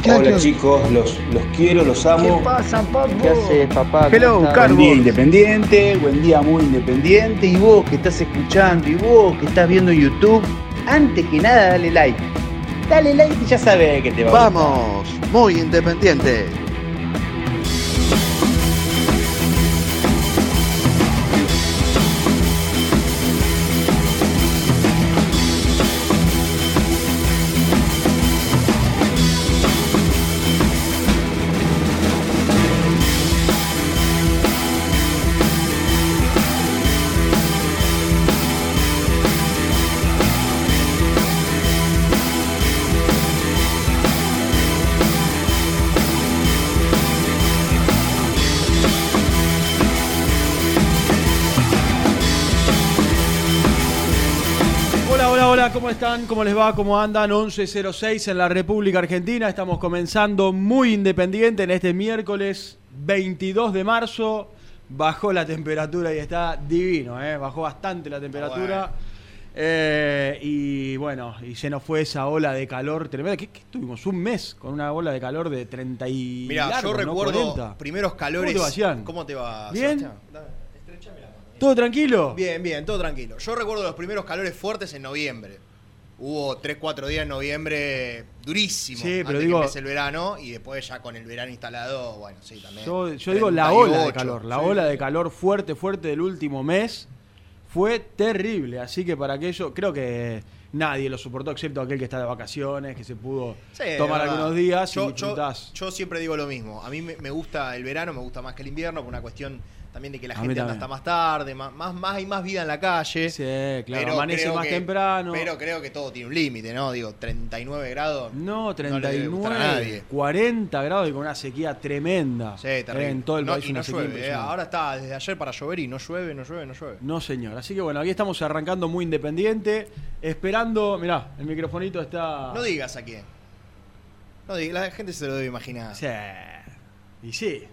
Muchachos. Hola chicos, los, los quiero, los amo. pasa, papu? ¿Qué haces, papá? Hello. Carlos. Buen día independiente, buen día muy independiente. Y vos que estás escuchando, y vos que estás viendo YouTube, antes que nada dale like. Dale like y ya sabes que te va a gustar. Vamos, muy independiente. ¿Cómo están? ¿Cómo les va? ¿Cómo andan? 11.06 en la República Argentina. Estamos comenzando muy independiente en este miércoles 22 de marzo. Bajó la temperatura y está divino, ¿eh? Bajó bastante la temperatura. Eh, y bueno, y se nos fue esa ola de calor tremenda. ¿Qué, qué tuvimos? Un mes con una ola de calor de 30 y Mira, yo ¿no? recuerdo 40. primeros calores. ¿Cómo te va? ¿Cómo te va, ¿Bien? ¿Todo tranquilo? Bien, bien, todo tranquilo. Yo recuerdo los primeros calores fuertes en noviembre. Hubo 3, 4 días en noviembre durísimos. Sí, pero antes digo- que empiece el verano y después ya con el verano instalado, bueno, sí, también. Yo, yo digo la ola de 38, calor, la sí. ola de calor fuerte, fuerte del último mes fue terrible. Así que para aquello, creo que nadie lo soportó, excepto aquel que está de vacaciones, que se pudo Sí, tomar algunos días yo, y yo- yo siempre digo lo mismo. A mí me gusta el verano, me gusta más que el invierno, por una cuestión también de que la gente anda hasta más tarde, más, más, más hay más vida en la calle. Sí, claro, Pero amanece más que- temprano. Pero creo que todo tiene un límite, ¿no? Digo, 39 grados. no, le debe gustar a 39, nadie. 40 grados y con una sequía tremenda. Sí, Eh, terrible. En todo el No, país y una no sequía llueve, eh. Ahora está desde ayer para llover y no llueve, no llueve, no llueve. No, señor. Así que bueno, aquí estamos arrancando muy independiente, esperando. Mirá, el microfonito está. No digas a quién. No digas, la gente se lo debe imaginar. Sí. Y sí.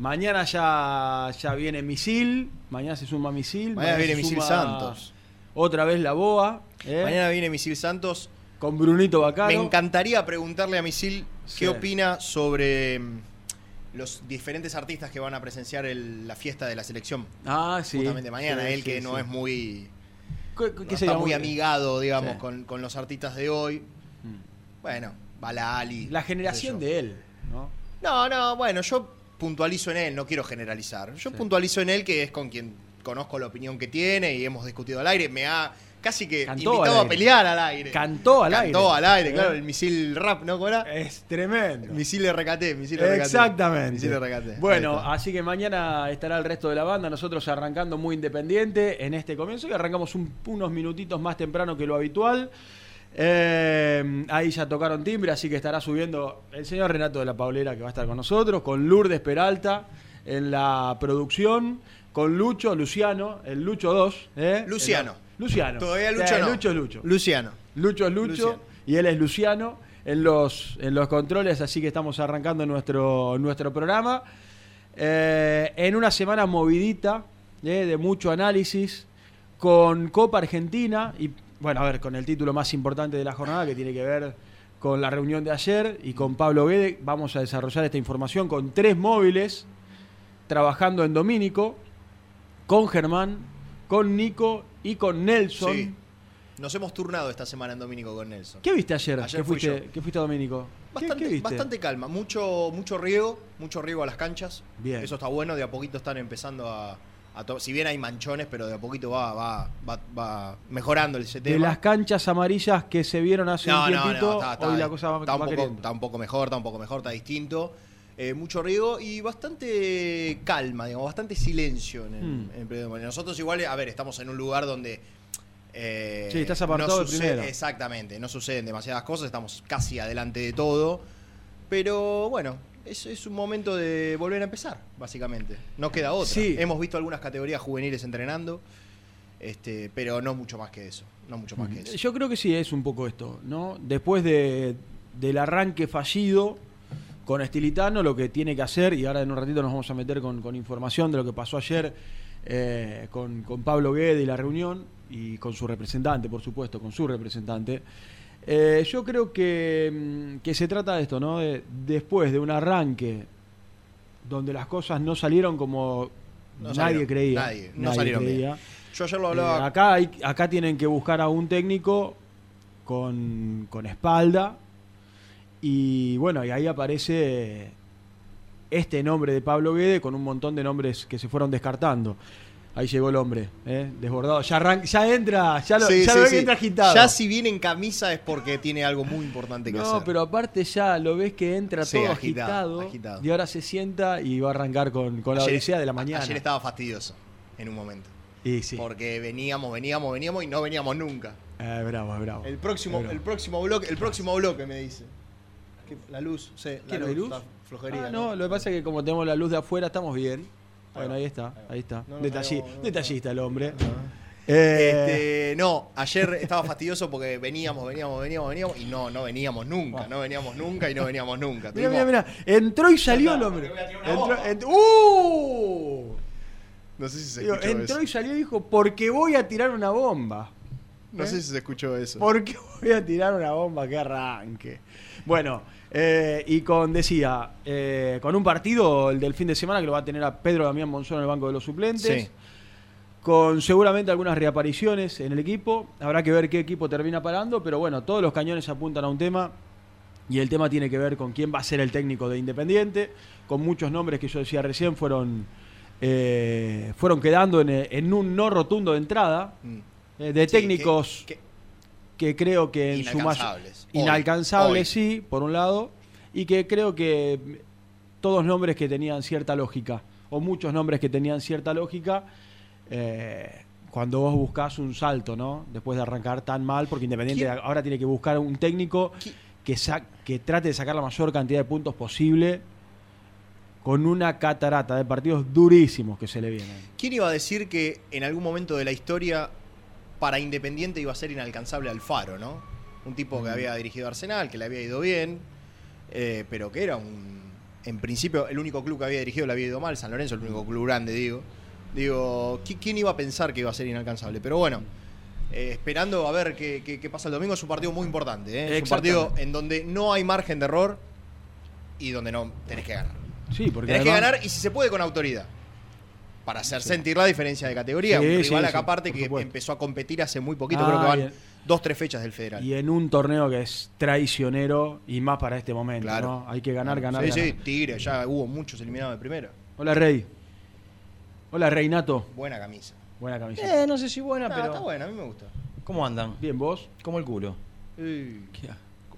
Mañana ya, ya viene Misil. Mañana se suma Misil. Mañana viene Misil Santos. Otra vez la BOA. ¿eh? Mañana viene Misil Santos. Con Brunito Bacaro. Me encantaría preguntarle a Misil Sí. qué opina sobre mm, los diferentes artistas que van a presenciar el- la fiesta de la selección. Ah, sí. Justamente mañana. Sí, Él que no es muy. ¿Qué- no qué está sería muy amigado, digamos, con, con los artistas de hoy. Mm. Bueno, Balali. La generación de él, ¿no? No, no, bueno, yo puntualizo en él, no quiero generalizar. Yo Sí. puntualizo en él que es con quien conozco la opinión que tiene y hemos discutido al aire. Me ha casi que Cantó invitado a pelear al aire. Cantó al aire. Cantó al aire, ¿Eh? claro, el misil rap, ¿no? ¿Cómo era? Es tremendo. Misil de recate, misil de recate. Exactamente. Misil de recate. Bueno, así que mañana estará el resto de la banda, nosotros arrancando muy independiente en este comienzo y arrancamos un- unos minutitos más temprano que lo habitual. Eh, ahí ya tocaron timbre, así que estará subiendo el señor Renato de la Paulera que va a estar con nosotros, con Lourdes Peralta en la producción, con Lucho, Luciano, el Lucho 2. ¿eh? Luciano. El- Luciano. Todavía Lucho Eh, no. Lucho es Lucho. Luciano. Lucho es Lucho. Luciano. y él es Luciano en los, en los controles, así que estamos arrancando nuestro, nuestro programa. Eh, en una semana movidita, de mucho análisis, con Copa Argentina y, bueno, a ver, con el título más importante de la jornada que tiene que ver con la reunión de ayer y con Pablo Guede. Vamos a desarrollar esta información con tres móviles trabajando en Domínico, con Germán, con Nico y con Nelson. Sí. Nos hemos turnado esta semana en Domínico con Nelson. ¿Qué viste ayer? Ayer fui fuiste, yo. que fuiste a Domínico. ¿Qué- Bastante, qué viste? bastante calma, mucho, mucho riego, mucho riego a las canchas. Bien. Eso está bueno, de a poquito están empezando a, a to- si bien hay manchones, pero de a poquito va, va, va, va mejorando De tema. las canchas amarillas que se vieron hace un tiempito, está, está- hoy la cosa va, está un poco, queriendo. está un poco mejor, está un poco mejor, está distinto. Eh, mucho riego y bastante calma, digamos, bastante silencio en el, Hmm. en el Nosotros igual, a ver, estamos en un lugar donde... eh, Sí, estás apartado de sucede-. Exactamente, no suceden demasiadas cosas, estamos casi adelante de todo. Pero bueno, es, es un momento de volver a empezar, básicamente. No queda otra. Sí. Hemos visto algunas categorías juveniles entrenando, este, pero no mucho más que eso. No mucho más que eso. Yo creo que sí, es un poco esto, ¿no? Después de, del arranque fallido con Estilitano, lo que tiene que hacer, y ahora en un ratito nos vamos a meter con, con información de lo que pasó ayer eh, con, con Pablo Guede y la reunión, y con su representante, por supuesto, con su representante. Eh, yo creo que, mm, que se trata de esto, ¿no? De- después de un arranque donde las cosas no salieron como No nadie salieron, creía. nadie, no salieron bien. Yo ayer lo Eh, hablaba. acá, hay, acá tienen que buscar a un técnico con, con espalda. Y bueno, y ahí aparece este nombre de Pablo Guede con un montón de nombres que se fueron descartando. Ahí llegó el hombre, ¿eh? desbordado. Ya, entra, ya lo, Sí, ya sí, lo sí. que entra agitado. Ya si viene en camisa es porque tiene algo muy importante que no, hacer. pero aparte ya lo ves que entra todo agitado, agitado, agitado. y ahora se sienta y va a arrancar con, con la odisea de la mañana. Ayer estaba fastidioso en un momento. Y sí, Porque veníamos, veníamos, veníamos y no veníamos nunca. Eh, bravo, bravo. El próximo, bravo. el próximo bloque, el próximo bloque me dice. La luz, sí, la ¿Qué, no luz? está flojería. Ah, no, lo que pasa es que como tenemos la luz de afuera estamos bien. Bueno, ahí está, ahí está. No, no, Detalli- no, no, detallista el hombre. Eh, Este, no, ayer estaba fastidioso porque veníamos, veníamos, veníamos, veníamos y no, no veníamos nunca, no veníamos nunca y no veníamos nunca. Mira, mira, mira. Entró y salió el hombre. Entró, ent- ¡Uh! No sé si se Digo, escuchó entró eso. y salió y dijo, porque voy a tirar una bomba. No sé si se escuchó eso. Porque voy a tirar una bomba que arranque. Bueno, eh, y con, decía, eh, con un partido, el del fin de semana, que lo va a tener a Pedro Damián Monzón en el banco de los suplentes. Sí. Con seguramente algunas reapariciones en el equipo. Habrá que ver qué equipo termina parando, pero bueno, todos los cañones apuntan a un tema. Y el tema tiene que ver con quién va a ser el técnico de Independiente. Con muchos nombres que yo decía recién fueron, eh, fueron quedando en, en un no rotundo de entrada. Mm. eh, de Sí, técnicos que- que creo que en su Hoy, hoy. sí por un lado y que creo que todos nombres que tenían cierta lógica o muchos nombres que tenían cierta lógica eh, cuando vos buscas un salto no después de arrancar tan mal porque Independiente ¿Quién? ahora tiene que buscar un técnico ¿Qui- que sa- que trate de sacar la mayor cantidad de puntos posible con una catarata de partidos durísimos que se le vienen ¿Quién iba a decir que en algún momento de la historia para Independiente iba a ser inalcanzable Alfaro, ¿no? Un tipo que había dirigido Arsenal, que le había ido bien, eh, pero que era un. En principio, el único club que había dirigido le había ido mal, San Lorenzo, el único club grande, digo. Digo, ¿qui- ¿quién iba a pensar que iba a ser inalcanzable? Pero bueno, eh, esperando a ver qué, qué- qué pasa el domingo, es un partido muy importante, ¿eh? Es un partido en donde no hay margen de error y donde no tenés que ganar. sí porque Tenés que ganar y si se puede con autoridad. Para hacer sentir la diferencia de categoría. Sí, un rival sí, acá aparte que supuesto. empezó a competir hace muy poquito, Ah, creo que van bien. Dos, tres fechas del federal. Y en un torneo que es traicionero y más para este momento, Claro. ¿no? Hay que ganar, ganar, Sí, ganar. sí, Tigre, ya hubo muchos eliminados de primera. Hola, Rey. Hola, Reinato. Buena camisa. Buena camiseta. Eh, no sé si buena, No, pero. está buena, a mí me gusta. ¿Cómo andan? Bien, vos. Como el culo.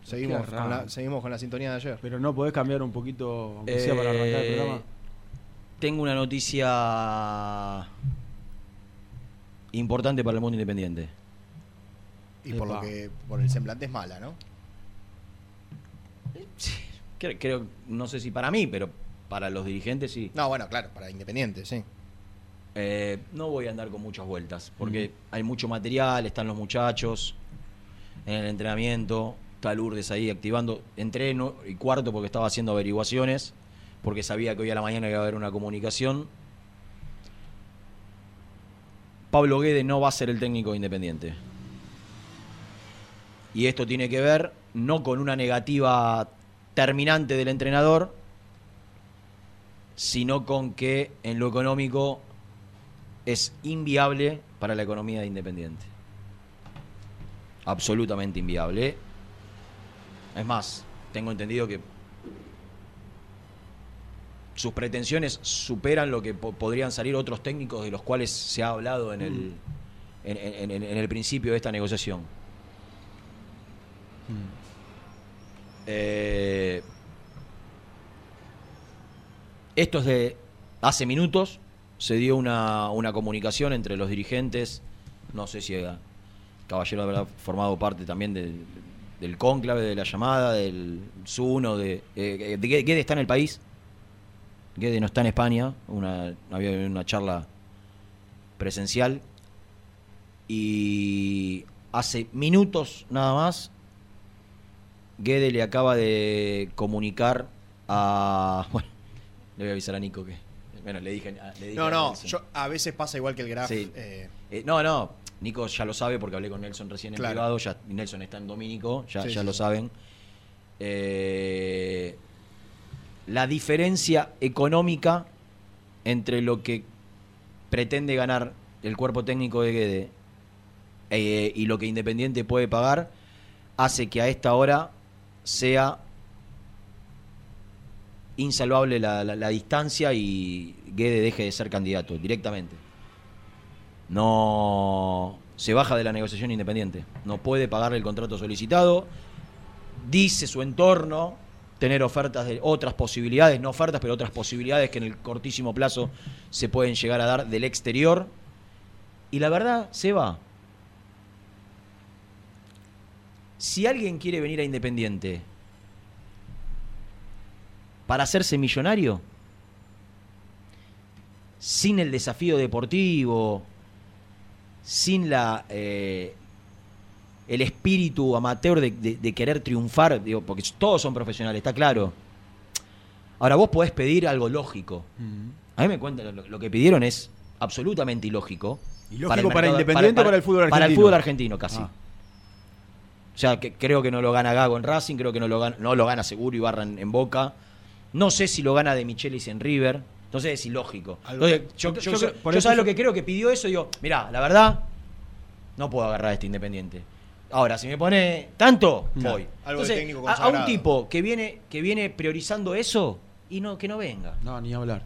Seguimos, qué con la, seguimos con la sintonía de ayer. Pero no podés cambiar un poquito, aunque sea para arrancar el Eh, programa. Tengo una noticia importante para el mundo independiente. Y por lo que por el semblante es mala, ¿no? Creo, creo- no sé si para mí, pero para los dirigentes sí. No, bueno, claro, para Independiente, sí. Eh, no voy a andar con muchas vueltas, porque hay mucho material, están los muchachos en el entrenamiento. Está Lourdes ahí activando. Entré no- y cuarto porque estaba haciendo averiguaciones, porque sabía que hoy a la mañana iba a haber una comunicación. Pablo Guede no va a ser el técnico de independiente. Y esto tiene que ver no con una negativa terminante del entrenador, sino con que en lo económico es inviable para la economía de Independiente. Absolutamente inviable. Es más, tengo entendido que sus pretensiones superan lo que po- podrían salir otros técnicos de los cuales se ha hablado en el, en, en- en- en el principio de esta negociación. Eh, esto es de hace minutos. Se dio una, una comunicación entre los dirigentes. No sé si eh, Caballero habrá formado parte también del, del cónclave, de la llamada, del SUNO. De, eh, de Guede está en el país. Guede no está en España. Una, había una charla presencial. Y hace minutos nada más Guede le acaba de comunicar a. Bueno, le voy a avisar a Nico que. Bueno, le dije. le dije No, a no, yo, a veces pasa igual que el Graf. Sí. eh, Eh, no, no. Nico ya lo sabe porque hablé con Nelson recién en Claro. privado. Ya, Nelson está en Domínico, ya, Sí, ya sí, lo saben. Eh, la diferencia económica entre lo que pretende ganar el cuerpo técnico de Guede y lo que Independiente puede pagar hace que a esta hora sea insalvable la, distancia y Guede deje de ser candidato directamente. No se baja de la negociación independiente. No puede pagarle el contrato solicitado. Dice su entorno tener ofertas de otras posibilidades, no ofertas, pero otras posibilidades que en el cortísimo plazo se pueden llegar a dar del exterior. Y la verdad, se va. Si alguien quiere venir a Independiente para hacerse millonario, sin el desafío deportivo, sin la eh, el espíritu amateur de, de- de querer triunfar, digo, porque todos son profesionales, está claro. Ahora vos podés pedir algo lógico. A mí me cuentan, lo, lo que pidieron es absolutamente ilógico. ¿Ilógico para Independiente o para el fútbol Para el argentino? fútbol argentino, casi. Ah. O sea, que creo que no lo gana Gago en Racing, creo que no lo gana, no lo gana seguro Ibarra en, en Boca. No sé si lo gana de Michelis en River. Entonces es ilógico. Entonces, yo, Yo- yo- yo yo- creo- por eso sabes lo que creo que pidió eso, digo, mirá, la verdad, no puedo agarrar a este Independiente. Ahora, si me pone tanto, voy. Algo de Entonces, técnico a, a un tipo que viene, que viene priorizando eso, y no, que no venga No, ni hablar.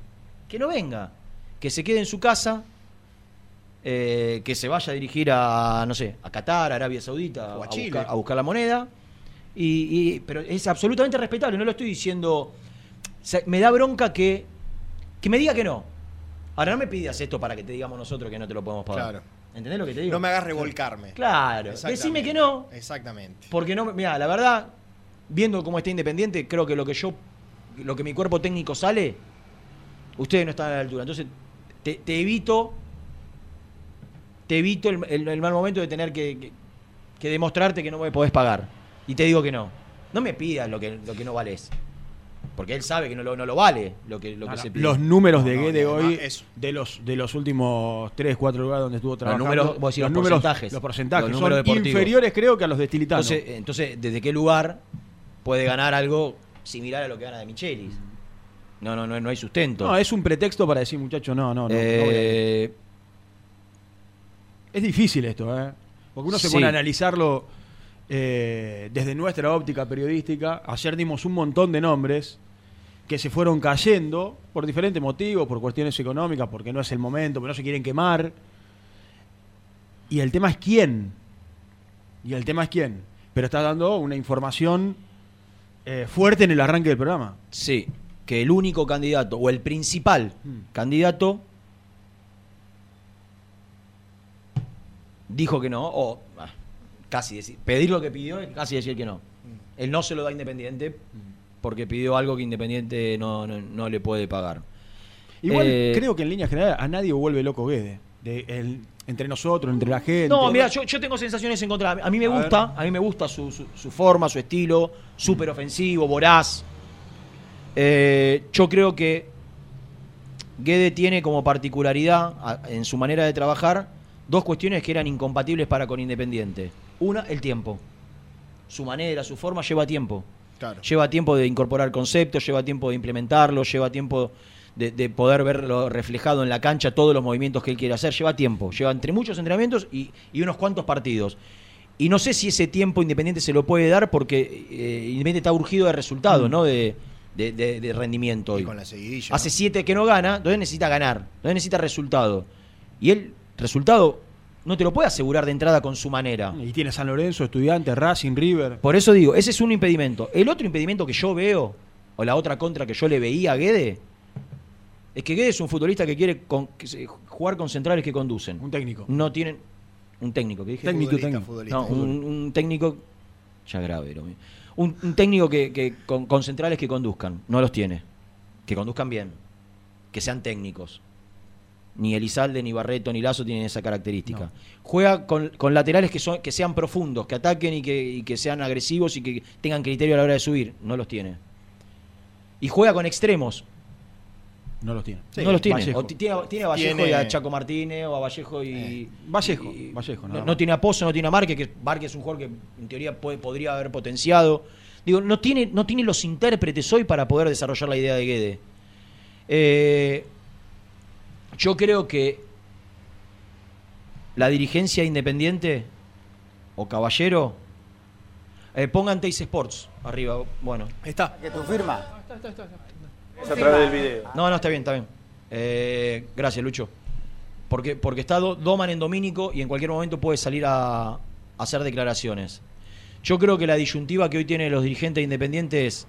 que no venga, que se quede en su casa, eh, que se vaya a dirigir a, no sé, a Qatar, a Arabia Saudita, O a a, Chile. buscar, a buscar la moneda. Y, y- pero es absolutamente respetable, no lo estoy diciendo. o sea, me da bronca que, que me diga que no. Ahora no me pidas esto para que te digamos nosotros que no te lo podemos pagar. Claro. ¿Entendés lo que te digo? no me hagas revolcarme. Claro, decime que no. Exactamente. Porque no, mira, la verdad, viendo cómo está Independiente, creo que lo que yo, lo que mi cuerpo técnico sale, ustedes no están a la altura. Entonces, te, te evito, te evito el, el- el mal momento de tener que, que- que demostrarte que no me podés pagar. Y te digo que no. No me pidas lo que, lo que no vales. Porque él sabe que no lo, no lo vale lo que, lo que No, no, se pide. Los números de Guede hoy, eso. de los, de los últimos 3, 4 lugares donde estuvo trabajando, números, vos decís los números, porcentajes. los porcentajes Los son inferiores creo que a los de Stilitano. Entonces, entonces, ¿desde qué lugar puede ganar algo similar a lo que gana de Michelis? No, no, no, no hay sustento. no, es un pretexto para decir, muchacho, no, no, no. voy a Es difícil esto, ¿eh? Porque uno se Sí. pone a analizarlo eh, desde nuestra óptica periodística. Ayer dimos un montón de nombres que se fueron cayendo por diferentes motivos, por cuestiones económicas, porque no es el momento, porque no se quieren quemar. Y el tema es quién. Y el tema es quién. Pero está dando una información eh, fuerte en el arranque del programa. sí, que el único candidato, o el principal Mm. candidato, dijo que no, o ah, casi decir, pedir lo que pidió casi decir que no. Él no se lo da a Independiente porque pidió algo que Independiente no, no, no le puede pagar. Igual Eh, creo que en línea general a nadie vuelve loco Guede. de el- entre nosotros, entre la gente. No, mira, yo, yo tengo sensaciones encontradas. A mí me A gusta, a mí me gusta su, su- su forma, su estilo, súper ofensivo, voraz. Eh, yo creo que Guede tiene como particularidad a- en su manera de trabajar dos cuestiones que eran incompatibles para con Independiente. Una, el tiempo. Su manera, su forma lleva tiempo. Claro. Lleva tiempo de incorporar conceptos, lleva tiempo de implementarlos, lleva tiempo de, de poder verlo reflejado en la cancha, todos los movimientos que él quiere hacer. Lleva tiempo, lleva entre muchos entrenamientos y, y unos cuantos partidos. Y no sé si ese tiempo Independiente se lo puede dar porque eh, Independiente está urgido de resultado, ¿no? De, de- de- de rendimiento hoy. Y con la seguidilla. Hace ¿no? siete que no gana, entonces necesita ganar, entonces necesita resultado. Y él, resultado, no te lo puede asegurar de entrada con su manera. Y tiene San Lorenzo, Estudiantes, Racing, River. Por eso digo, ese es un impedimento. El otro impedimento que yo veo, o la otra contra que yo le veía a Guede, es que Guede es un futbolista que quiere con- que se- jugar con centrales que conducen. Un técnico. No tienen. Un técnico, que dije. Técnico, Futbolista, técnico. futbolista. No, un, un técnico. Ya grave, lo mío. Un, un técnico que, que con, con centrales que conduzcan. No los tiene. Que conduzcan bien. Que sean técnicos. Ni Elizalde, ni Barreto, ni Lazo tienen esa característica. No. Juega con, con laterales que, son, que sean profundos, que ataquen y que, y que sean agresivos y que tengan criterio a la hora de subir. No los tiene. Y juega con extremos. No los tiene. no los tiene. O ti- tiene, a- tiene a Vallejo Tiene- y a Chaco Martínez, o a Vallejo y. Eh, Vallejo, y- Vallejo, no, tiene a Pozo, no tiene a Márquez, que Márquez es un jugador que en teoría puede- podría haber potenciado. Digo, no tiene, no tiene los intérpretes hoy para poder desarrollar la idea de Guede. Eh, yo creo que la dirigencia independiente o caballero eh, pongan Teis Sports arriba. Bueno, Está. ¿Que tu firma? Es a través del video. no, no, está bien, está bien. Eh, gracias, Lucho. Porque, porque está Do- Doman en Domínico y en cualquier momento puede salir a, a hacer declaraciones. Yo creo que la disyuntiva que hoy tienen los dirigentes independientes es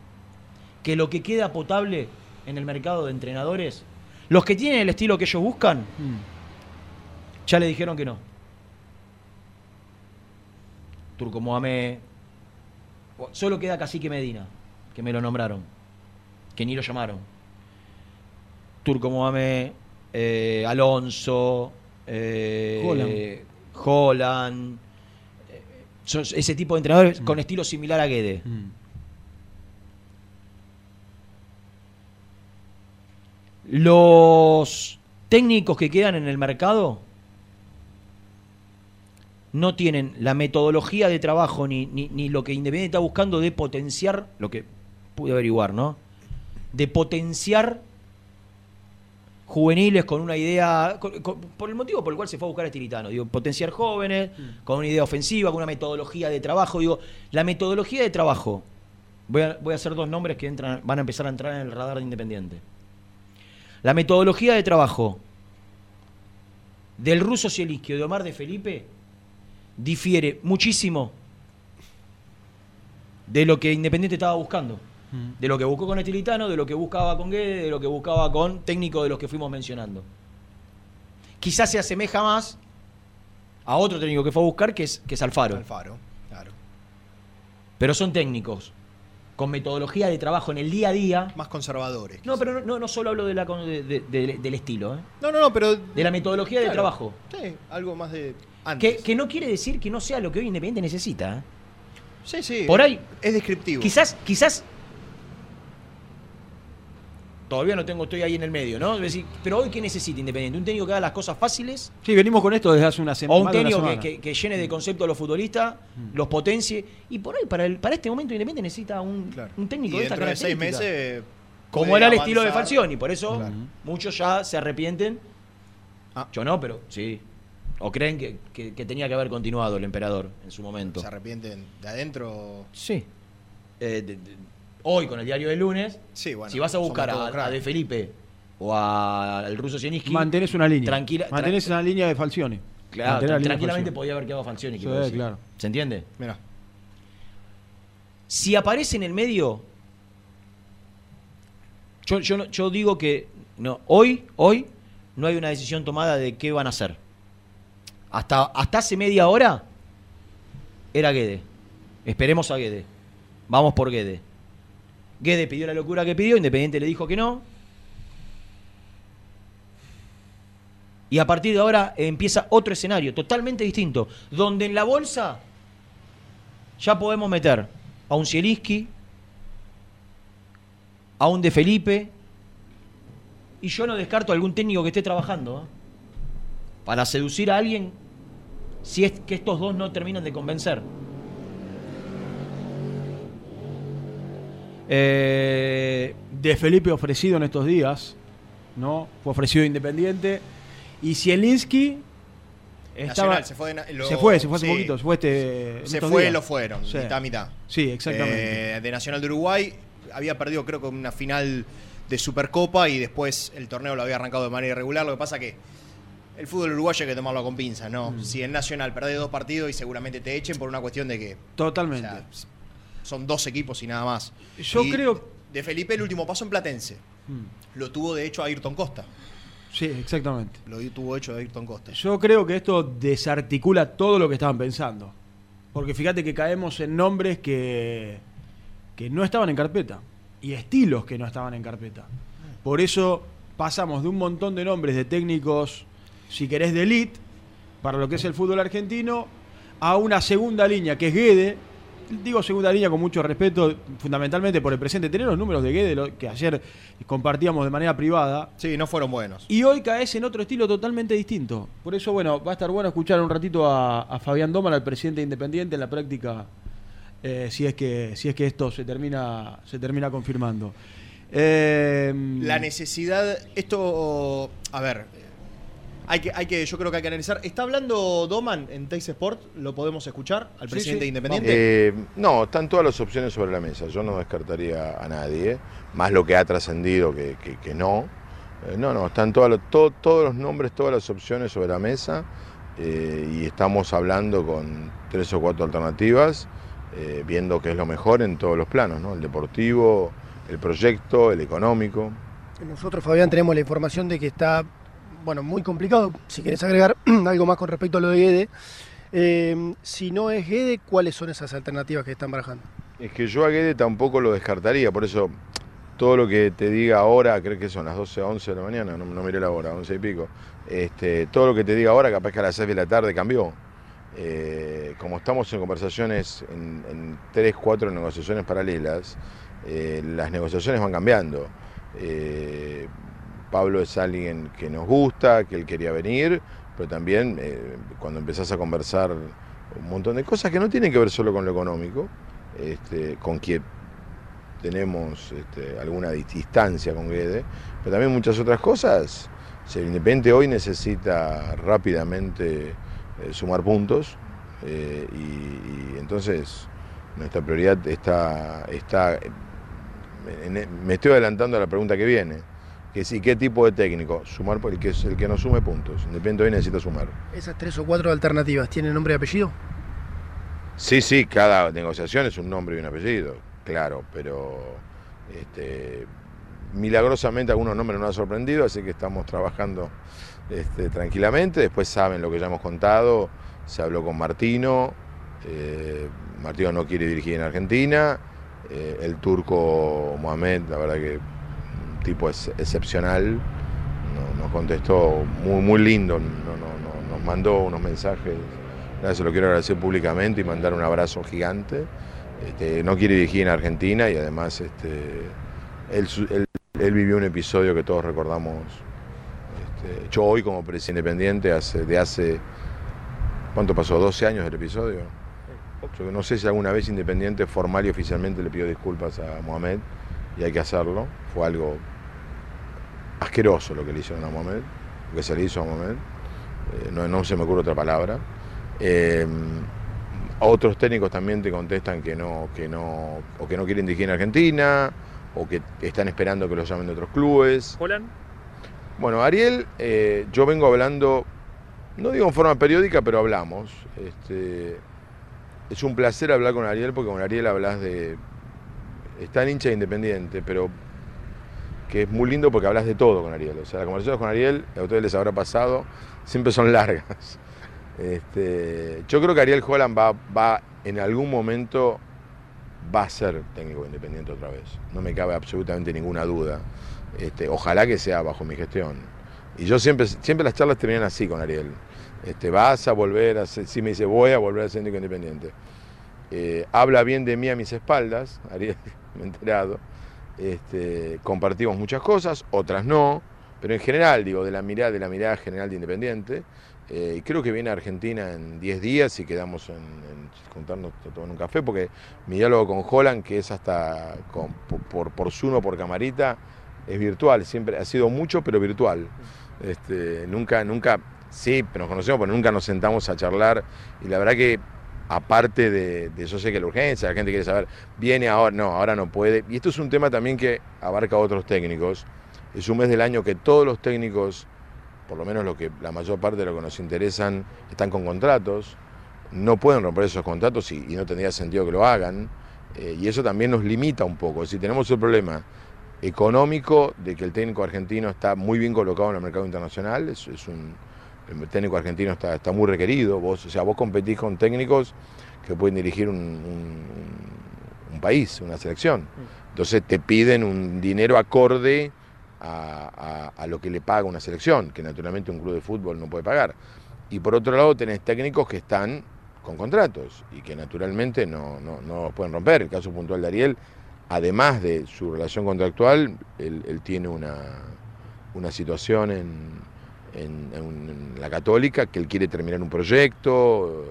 que lo que queda potable en el mercado de entrenadores, los que tienen el estilo que ellos buscan, ya le dijeron que no. Turco Mohamed. Solo queda Cacique Medina, que me lo nombraron, que ni lo llamaron. Turco Mohamed, eh, Alonso, eh, Holland. Holland, eh, son ese tipo de entrenadores con estilo similar a Guede. Mm. Los técnicos que quedan en el mercado no tienen la metodología de trabajo ni, ni, ni lo que Independiente está buscando de potenciar, lo que pude averiguar, ¿no? De potenciar juveniles con una idea, con- con- por el motivo por el cual se fue a buscar a Estilitano, digo, potenciar jóvenes, con una idea ofensiva, con una metodología de trabajo, digo, la metodología de trabajo, voy a, voy a hacer dos nombres que entran, van a empezar a entrar en el radar de Independiente. La metodología de trabajo del ruso Zielinski o de Omar de Felipe difiere muchísimo de lo que Independiente estaba buscando. De lo que buscó con Estilitano, de lo que buscaba con Guede, de lo que buscaba con técnicos de los que fuimos mencionando. Quizás se asemeja más a otro técnico que fue a buscar, que es, que es Alfaro. Alfaro, claro. Pero son técnicos, con metodología de trabajo en el día a día. Más conservadores. No, pero no, solo hablo de la, de- de- de- del estilo, ¿eh? No, no, no, pero. de la metodología de trabajo. Sí, algo más de. Antes. Que, que no quiere decir que no sea lo que hoy Independiente necesita. ¿eh? Sí, sí. Por ahí- Es descriptivo. Quizás, quizás. Todavía no tengo, estoy ahí en el medio, ¿no? Es decir, pero hoy, ¿qué necesita Independiente? ¿Un técnico que haga las cosas fáciles? Sí, venimos con esto desde hace una ¿O semana. un técnico que, que- que llene de concepto a los futbolistas, los potencie? Y por ahí, para, el, para este momento, Independiente necesita un, Claro. un técnico y de esta dentro de seis meses. Como era el estilo de. Falcioni, por eso Claro. muchos ya se arrepienten. Ah. Yo no, pero sí. O creen que, que- que tenía que haber continuado el emperador en su momento. Se arrepienten de adentro. Sí. Eh, de- de- hoy, con el diario del lunes, Sí, bueno. si vas a buscar a, De Felipe o a- al ruso Zielinski, Mantenés una línea. Tranquila- Mantenés una línea de Falcioni. claro, de tranquilamente podía haber quedado Falcioni. Sí, quiero decir. claro. ¿Se entiende? Mirá. Si aparece en el medio, yo, yo, no- yo digo que no, hoy, hoy no hay una decisión tomada de qué van a hacer. Hasta, hasta hace media hora era Guede. Esperemos a Guede. Vamos por Guede. Guede pidió la locura que pidió, Independiente le dijo que no. Y a partir de ahora empieza otro escenario totalmente distinto, donde en la bolsa ya podemos meter a un Zielinski, a un De Felipe, y yo no descarto algún técnico que esté trabajando ¿eh? para seducir a alguien si es que estos dos no terminan de convencer. Eh, de Felipe ofrecido en estos días, ¿no? Fue ofrecido Independiente. Y Zielinski estaba, Nacional, se fue, de lo- se fue, se fue hace sí. poquito, se fue este. Se fue, días. lo fueron, Sí. mitad a mitad. Sí, exactamente. Eh, de Nacional de Uruguay, había perdido creo que una final de Supercopa y después el torneo lo había arrancado de manera irregular. Lo que pasa que el fútbol uruguayo hay que tomarlo con pinzas, ¿no? Mm. Si en Nacional perdés dos partidos y seguramente te echen por una cuestión de que Totalmente. o sea, son dos equipos y nada más. Yo Y creo- De Felipe el último paso en Platense. Mm. Lo tuvo de hecho Ayrton Costa. Sí, exactamente. Lo tuvo hecho Ayrton Costa. Yo creo que esto desarticula todo lo que estaban pensando. Porque fíjate que caemos en nombres que, que no estaban en carpeta. Y estilos que no estaban en carpeta. Por eso pasamos de un montón de nombres de técnicos, si querés, de elite, para lo que es el fútbol argentino, a una segunda línea que es Guede. Digo segunda línea con mucho respeto, fundamentalmente por el presente. Tener los números de Guede, lo que ayer compartíamos de manera privada, Sí, no fueron buenos. y hoy caes en otro estilo totalmente distinto. Por eso, bueno, va a estar bueno escuchar un ratito a, a Fabián Doman, al presidente independiente, en la práctica, eh, si es que si es que esto se termina se termina confirmando. Eh, La necesidad, esto, a ver, hay que, hay que, yo creo que hay que analizar. ¿Está hablando Doman en Teis Sport? ¿Lo podemos escuchar al Sí, presidente sí, independiente? Eh, no, están todas las opciones sobre la mesa. Yo no descartaría a nadie, más lo que ha trascendido que, que- que no. Eh, no, no, están todas los- to- todos los nombres, todas las opciones sobre la mesa eh, y estamos hablando con tres o cuatro alternativas, eh, viendo qué es lo mejor en todos los planos, ¿no? el deportivo, el proyecto, el económico. Nosotros, Fabián, tenemos la información de que está, bueno, muy complicado. Si querés agregar algo más con respecto a lo de Guede. Eh, si no es Guede, ¿cuáles son esas alternativas que están barajando? Es que yo a Guede tampoco lo descartaría, por eso todo lo que te diga ahora, creo que son las 12, 11 de la mañana, no, no miré la hora, 11 y pico, este, todo lo que te diga ahora capaz que a las 6 de la tarde cambió. Eh, como estamos en conversaciones, en, en 3, 4 negociaciones paralelas, eh, las negociaciones van cambiando. Eh, Pablo es alguien que nos gusta, que él quería venir, pero también eh, cuando empezás a conversar un montón de cosas que no tienen que ver solo con lo económico, este, con quien tenemos este, alguna di- distancia con Guede, pero también muchas otras cosas. Si el Independiente hoy necesita rápidamente eh, sumar puntos eh, y, entonces nuestra prioridad está, está en- me estoy adelantando a la pregunta que viene, que sí, ¿qué tipo de técnico? Sumar el que, es el que no sume puntos. Independiente hoy necesita sumar. Esas tres o cuatro alternativas, ¿tienen nombre y apellido? Sí, sí, cada negociación es un nombre y un apellido, claro, pero este, milagrosamente algunos nombres nos han sorprendido, así que estamos trabajando este, tranquilamente. Después saben lo que ya hemos contado, se habló con Martino, eh, Martino no quiere dirigir en Argentina, eh, el turco Mohamed, la verdad que tipo excepcional, no- nos contestó muy, muy lindo, no- no- no- nos mandó unos mensajes se lo quiero agradecer públicamente y mandar un abrazo gigante. Este, no quiere dirigir en Argentina y además este, él, vivió un episodio que todos recordamos. Este, yo hoy como presidente independiente de hace, ¿cuánto pasó? ¿12 años del episodio? No sé si alguna vez Independiente formal y oficialmente le pidió disculpas a Mohamed y hay que hacerlo. Fue algo asqueroso lo que le hicieron a Mohamed, lo que se le hizo a Mohamed. Eh, no, no se me ocurre otra palabra. Eh, otros técnicos también te contestan que no, que no, o que no quieren dirigir en Argentina, o que están esperando que los llamen de otros clubes. Bueno, Ariel, eh, yo vengo hablando, no digo en forma periódica, pero hablamos. Este, es un placer hablar con Ariel porque con Ariel hablas de. Está en hincha de independiente, pero que es muy lindo porque hablas de todo con Ariel. O sea, las conversaciones con Ariel, a ustedes les habrá pasado, siempre son largas. Este, yo creo que Ariel Holland va, va en algún momento va a ser técnico de independiente otra vez. No me cabe absolutamente ninguna duda. Este, ojalá que sea bajo mi gestión. Y yo siempre, siempre las charlas terminan así con Ariel. Este, vas a volver a ser, sí me dice, voy a volver a ser técnico independiente. Eh, habla bien de mí a mis espaldas, Ariel, me he enterado. Este, compartimos muchas cosas, otras no, pero en general, digo, de la mirada, de la mirada general de Independiente. Eh, creo que viene a Argentina en 10 días y quedamos en, en juntarnos a tomar un café, porque mi diálogo con Holland, que es hasta por, por Zoom por camarita, es virtual, siempre ha sido mucho, pero virtual. Este, nunca, nunca, sí, nos conocemos, pero nunca nos sentamos a charlar. Y la verdad que, aparte de, de yo sé que la urgencia, la gente quiere saber, viene ahora, no, ahora no puede. Y esto es un tema también que abarca a otros técnicos. Es un mes del año que todos los técnicos, por lo menos lo que la mayor parte de lo que nos interesan, están con contratos. No pueden romper esos contratos y, no tendría sentido que lo hagan. Eh, y eso también nos limita un poco. Si tenemos el problema económico de que el técnico argentino está muy bien colocado en el mercado internacional, es un, el técnico argentino está, está muy requerido, vos, o sea, vos competís con técnicos que pueden dirigir un, un- un país, una selección. Entonces te piden un dinero acorde a, a- a lo que le paga una selección, que naturalmente un club de fútbol no puede pagar. Y por otro lado tenés técnicos que están con contratos y que naturalmente no, no, no los pueden romper. El caso puntual de Ariel, además de su relación contractual, él, él tiene una, una situación en, en- la católica que él quiere terminar un proyecto.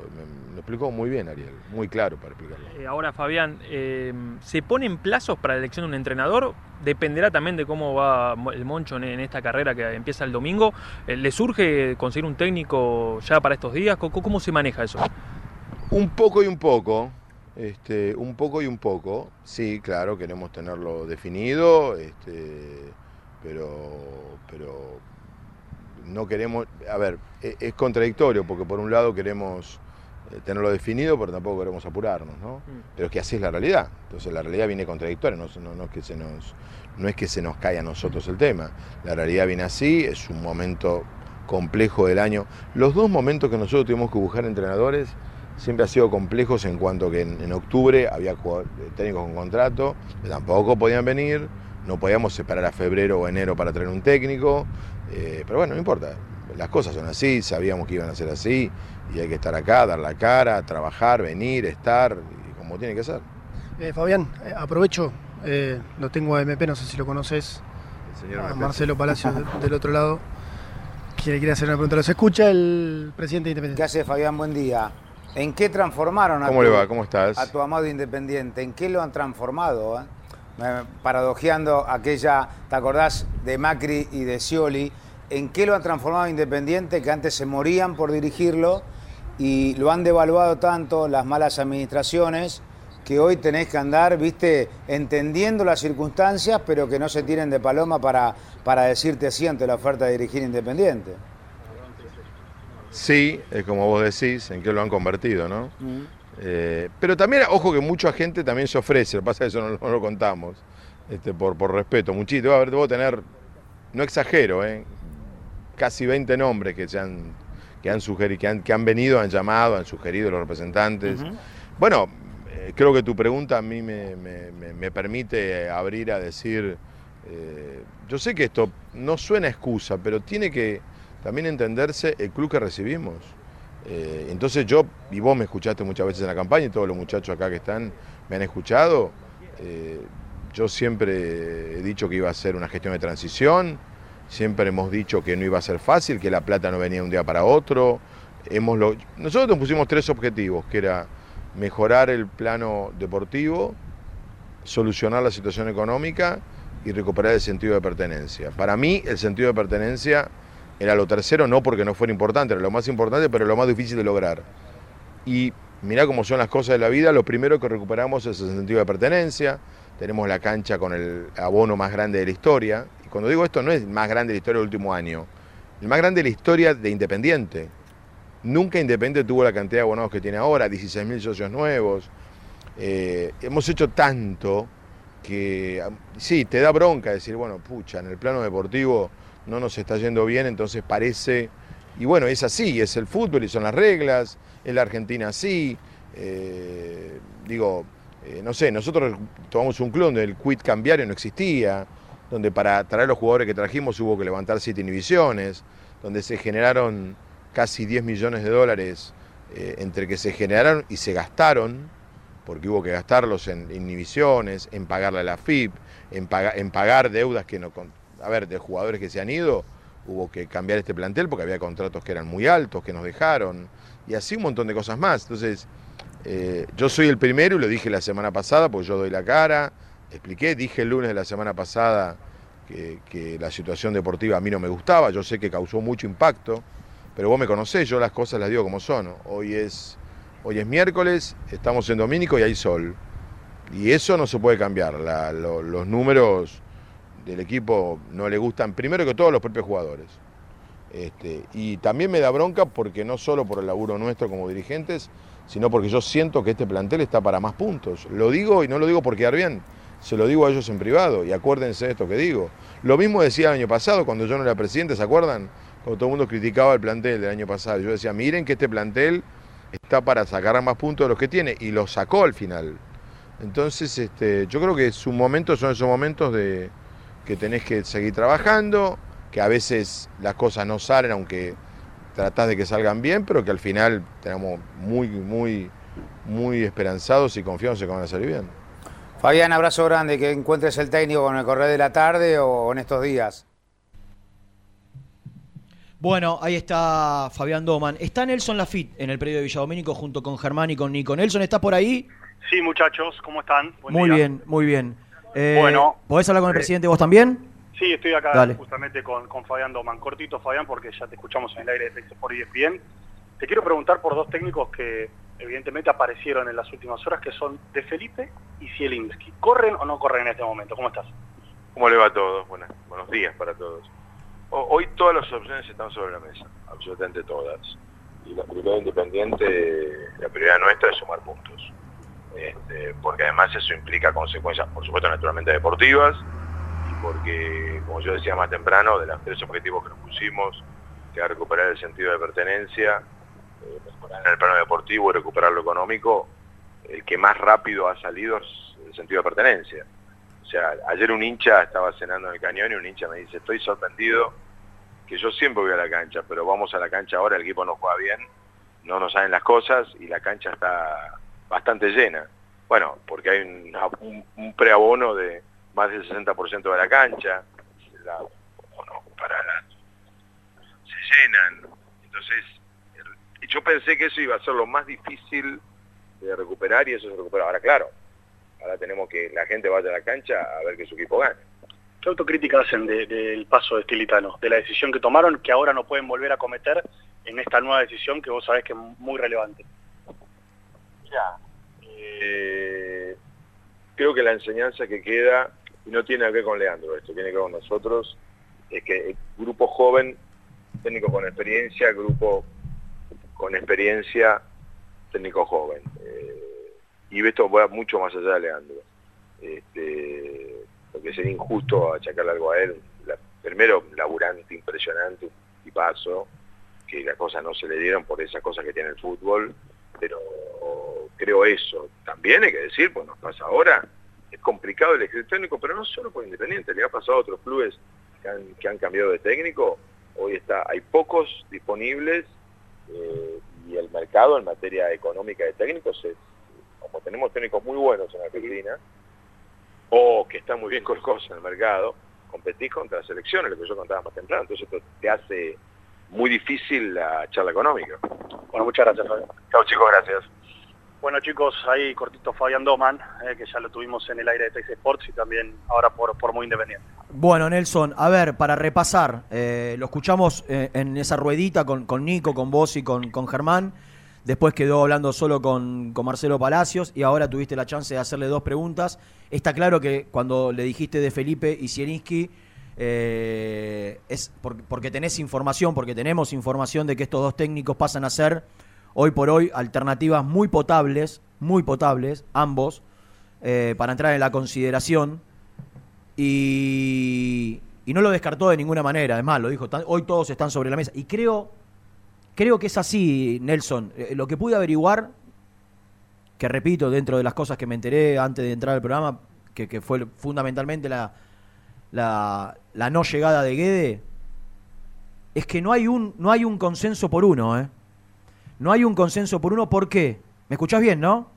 Lo explicó muy bien Ariel, muy claro para explicarlo. Eh, ahora, Fabián, eh, ¿se ponen plazos para la elección de un entrenador? Dependerá también de cómo va el Moncho en, en esta carrera que empieza el domingo. Eh, ¿Le surge conseguir un técnico ya para estos días? ¿Cómo, cómo se maneja eso? Un poco y un poco, este, un poco y un poco, sí, claro, queremos tenerlo definido, este, pero, pero no queremos, a ver, e- es, contradictorio porque por un lado queremos eh, tenerlo definido, pero tampoco queremos apurarnos, ¿no? Pero es que así es la realidad, entonces la realidad viene contradictoria, no, no- no es que se nos, no es que se nos caiga a nosotros el tema, la realidad viene así, es un momento complejo del año. Los dos momentos que nosotros tuvimos que buscar entrenadores siempre han sido complejos en cuanto que en, en octubre había eh, técnicos con contrato, que tampoco podían venir, no podíamos separar a febrero o enero para traer un técnico, eh, pero bueno, no importa, las cosas son así, sabíamos que iban a ser así, y hay que estar acá, dar la cara, trabajar, venir, estar, como tiene que ser. Eh, Fabián, eh, aprovecho, eh, lo tengo a MP, no sé si lo conoces, señor a MP. Marcelo Palacios de- del otro lado, que le quiere hacer una pregunta. ¿Los escucha el presidente de Independiente? ¿Qué hace Fabián? Buen día. ¿En qué transformaron a ¿Cómo tu, le va? ¿Cómo estás? a tu amado Independiente? ¿En qué lo han transformado? Eh? Paradojeando aquella, ¿te acordás de Macri y de Scioli? ¿En qué lo han transformado Independiente que antes se morían por dirigirlo y lo han devaluado tanto las malas administraciones que hoy tenés que andar, viste, entendiendo las circunstancias, pero que no se tiren de paloma para, para decirte sí ante la oferta de dirigir Independiente? Sí, es como vos decís, en qué lo han convertido, ¿no? Eh, pero también, ojo que mucha gente también se ofrece, lo que pasa es que eso no, no lo contamos, este, por, por respeto. Muchito, a ver, debo tener, no exagero, ¿eh? casi 20 nombres que, se han, que, han sugerido, que, han, que han venido, han llamado, han sugerido los representantes. Bueno, eh, creo que tu pregunta a mí me, me- me- me permite abrir a decir, yo sé que esto no suena excusa, pero tiene que también entenderse el club que recibimos. Eh, entonces yo, y vos me escuchaste muchas veces en la campaña, y todos los muchachos acá que están me han escuchado, eh, yo siempre he dicho que iba a ser una gestión de transición, siempre hemos dicho que no iba a ser fácil, que la plata no venía de un día para otro. Hemos Nosotros nos pusimos tres objetivos, que era mejorar el plano deportivo, solucionar la situación económica y recuperar el sentido de pertenencia. Para mí el sentido de pertenencia era lo tercero, no porque no fuera importante, era lo más importante, pero lo más difícil de lograr. Y mirá cómo son las cosas de la vida, lo primero que recuperamos es el sentido de pertenencia, tenemos la cancha con el abono más grande de la historia, y cuando digo esto no es el más grande de la historia del último año, el más grande de la historia de Independiente. Nunca Independiente tuvo la cantidad de abonados que tiene ahora, 16.000 socios nuevos. Eh, hemos hecho tanto que sí, te da bronca decir, bueno, pucha, en el plano deportivo no nos está yendo bien, entonces parece, y bueno, es así, es el fútbol y son las reglas, es la Argentina así, eh, digo, eh, no sé, nosotros tomamos un club donde el quit cambiario no existía, donde para traer los jugadores que trajimos hubo que levantar siete inhibiciones, donde se generaron casi 10 millones de dólares eh, entre que se generaron y se gastaron, porque hubo que gastarlos en inhibiciones, en pagarle a la FIP, en, en pagar deudas que no... A ver, de jugadores que se han ido, hubo que cambiar este plantel porque había contratos que eran muy altos, que nos dejaron, y así un montón de cosas más. Entonces, eh, yo soy el primero y lo dije la semana pasada, porque yo doy la cara, expliqué, dije el lunes de la semana pasada que, la situación deportiva a mí no me gustaba, yo sé que causó mucho impacto, pero vos me conocés, yo las cosas las digo como son. Hoy es, hoy es miércoles, estamos en Domínico y hay sol. Y eso no se puede cambiar. Los números del equipo no le gustan, primero que todo, a los propios jugadores. Este, y también me da bronca porque no solo por el laburo nuestro como dirigentes, sino porque yo siento que este plantel está para más puntos. Lo digo y no lo digo por quedar bien, se lo digo a ellos en privado y acuérdense de esto que digo. Lo mismo decía el año pasado cuando yo no era presidente, ¿se acuerdan? Cuando todo el mundo criticaba el plantel del año pasado. Yo decía, miren que este plantel está para sacar más puntos de los que tiene y lo sacó al final. Entonces, este, yo creo que su momento son esos momentos de que tenés que seguir trabajando, que a veces las cosas no salen, aunque tratás de que salgan bien, pero que al final tenemos muy, muy, muy esperanzados y confiados en que van a salir bien. Fabián, abrazo grande, que encuentres el técnico con el correr de la tarde o en estos días. Bueno, ahí está Fabián Doman. Está Nelson Lafitte en el predio de Villadomínico junto con Germán y con Nico. Nelson, ¿estás por ahí? Sí, muchachos, ¿cómo están? Buen muy día. bien, muy bien. Eh, Bueno, ¿Podés hablar con el eh, presidente vos también? Sí, estoy acá Dale. justamente con, con Fabián Doman. Cortito, Fabián, porque ya te escuchamos en el aire de Texas por ESPN. Te quiero preguntar por dos técnicos que evidentemente aparecieron en las últimas horas, que son De Felipe y Zielinski. ¿Corren o no corren en este momento? ¿Cómo estás? ¿Cómo le va a todos? Buenas, buenos días para todos. O- hoy todas las opciones están sobre la mesa, absolutamente todas. Y la prioridad independiente, la prioridad nuestra es sumar puntos. Este, porque además eso implica consecuencias, por supuesto, naturalmente deportivas, y porque, como yo decía más temprano, de los tres objetivos que nos pusimos, que era recuperar el sentido de pertenencia, eh, mejorar en el plano deportivo y recuperar lo económico, el que más rápido ha salido es el sentido de pertenencia. O sea, ayer un hincha estaba cenando en el cañón y un hincha me dice, estoy sorprendido que yo siempre voy a la cancha, pero vamos a la cancha ahora, el equipo no juega bien, no nos salen las cosas y la cancha está bastante llena. Bueno, porque hay un, preabono de más del 60% de la cancha, para se llenan. Entonces, yo pensé que eso iba a ser lo más difícil de recuperar y eso se recupera. Ahora, claro, ahora tenemos que la gente vaya a la cancha a ver que su equipo gane. ¿Qué autocrítica hacen de- del paso de Stilitano, de la decisión que tomaron, que ahora no pueden volver a cometer en esta nueva decisión que vos sabés que es muy relevante? Eh, creo que la enseñanza que queda, y no tiene que ver con Leandro esto, tiene que ver con nosotros, es que el grupo joven, técnico con experiencia, grupo con experiencia, técnico joven. Eh, y esto va mucho más allá de Leandro. Este, porque sería injusto achacarle algo a él. Primero, laburante, impresionante, y paso, que las cosas no se le dieron por esas cosas que tiene el fútbol, pero creo eso. También hay que decir, pues nos pasa ahora, es complicado el elegir técnico, pero no solo por Independiente, le ha pasado a otros clubes que han, cambiado de técnico, hoy está, hay pocos disponibles eh, y el mercado en materia económica de técnicos como tenemos técnicos muy buenos en Argentina, o que están muy bien colgados en el mercado, competís contra las elecciones, lo que yo contaba más temprano, entonces esto te hace muy difícil la charla económica. Bueno, muchas gracias, Fabián. Chao chicos, gracias. Bueno chicos, ahí cortito Fabián Doman, eh, que ya lo tuvimos en el aire de Texas Sports y también ahora por, por muy independiente. Bueno, Nelson, a ver, para repasar, eh, lo escuchamos eh, en esa ruedita con, con Nico, con vos y con, con Germán. Después quedó hablando solo con, con Marcelo Palacios y ahora tuviste la chance de hacerle dos preguntas. Está claro que cuando le dijiste de Felipe y Zielinski, eh, es por- porque tenés información, porque tenemos información de que estos dos técnicos pasan a ser hoy por hoy alternativas muy potables, muy potables, ambos, eh, para entrar en la consideración y, y no lo descartó de ninguna manera, además lo dijo, hoy todos están sobre la mesa. Y creo, creo que es así, Nelson. Eh, lo que pude averiguar, que repito, dentro de las cosas que me enteré antes de entrar al programa, que, que fue fundamentalmente la, la no llegada de Guede, es que no hay un, no hay un consenso por uno, ¿eh? No hay un consenso por uno, ¿por qué? ¿Me escuchás bien, no?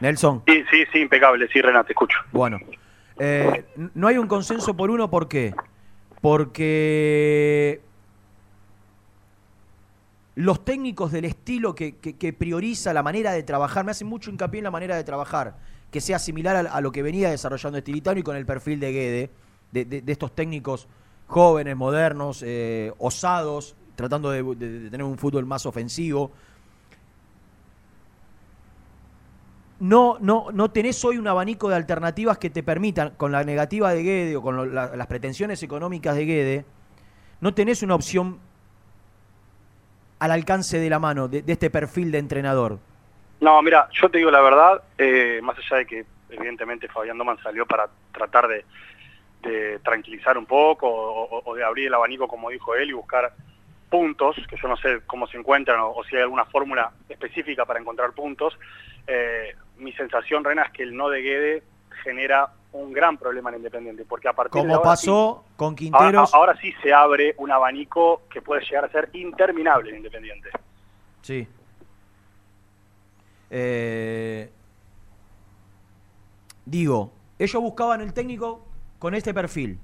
Nelson. Sí, sí, sí, impecable, sí, Renato, te escucho. Bueno, eh, no hay un consenso por uno, ¿por qué? Porque los técnicos del estilo que, que- que prioriza la manera de trabajar, me hacen mucho hincapié en la manera de trabajar, que sea similar a, lo que venía desarrollando Estilitano y con el perfil de Guede, de, estos técnicos jóvenes, modernos, eh, osados, tratando de, tener un fútbol más ofensivo. no, no, no tenés hoy un abanico de alternativas que te permitan, con la negativa de Guede o con las pretensiones económicas de Guede, no tenés una opción al alcance de la mano de este perfil de entrenador. No, mira, yo te digo la verdad, eh, más allá de que evidentemente Fabián Doman salió para tratar de, de tranquilizar un poco o, o- de abrir el abanico, como dijo él, y buscar puntos, que yo no sé cómo se encuentran o, o si hay alguna fórmula específica para encontrar puntos. eh, mi sensación, Rena, es que el no de Guede genera un gran problema en Independiente, porque a partir de Como ahora pasó sí- con ahora, Quinteros. ahora sí se abre un abanico que puede llegar a ser interminable en Independiente. Sí. Eh, digo, ellos buscaban el técnico con este perfil.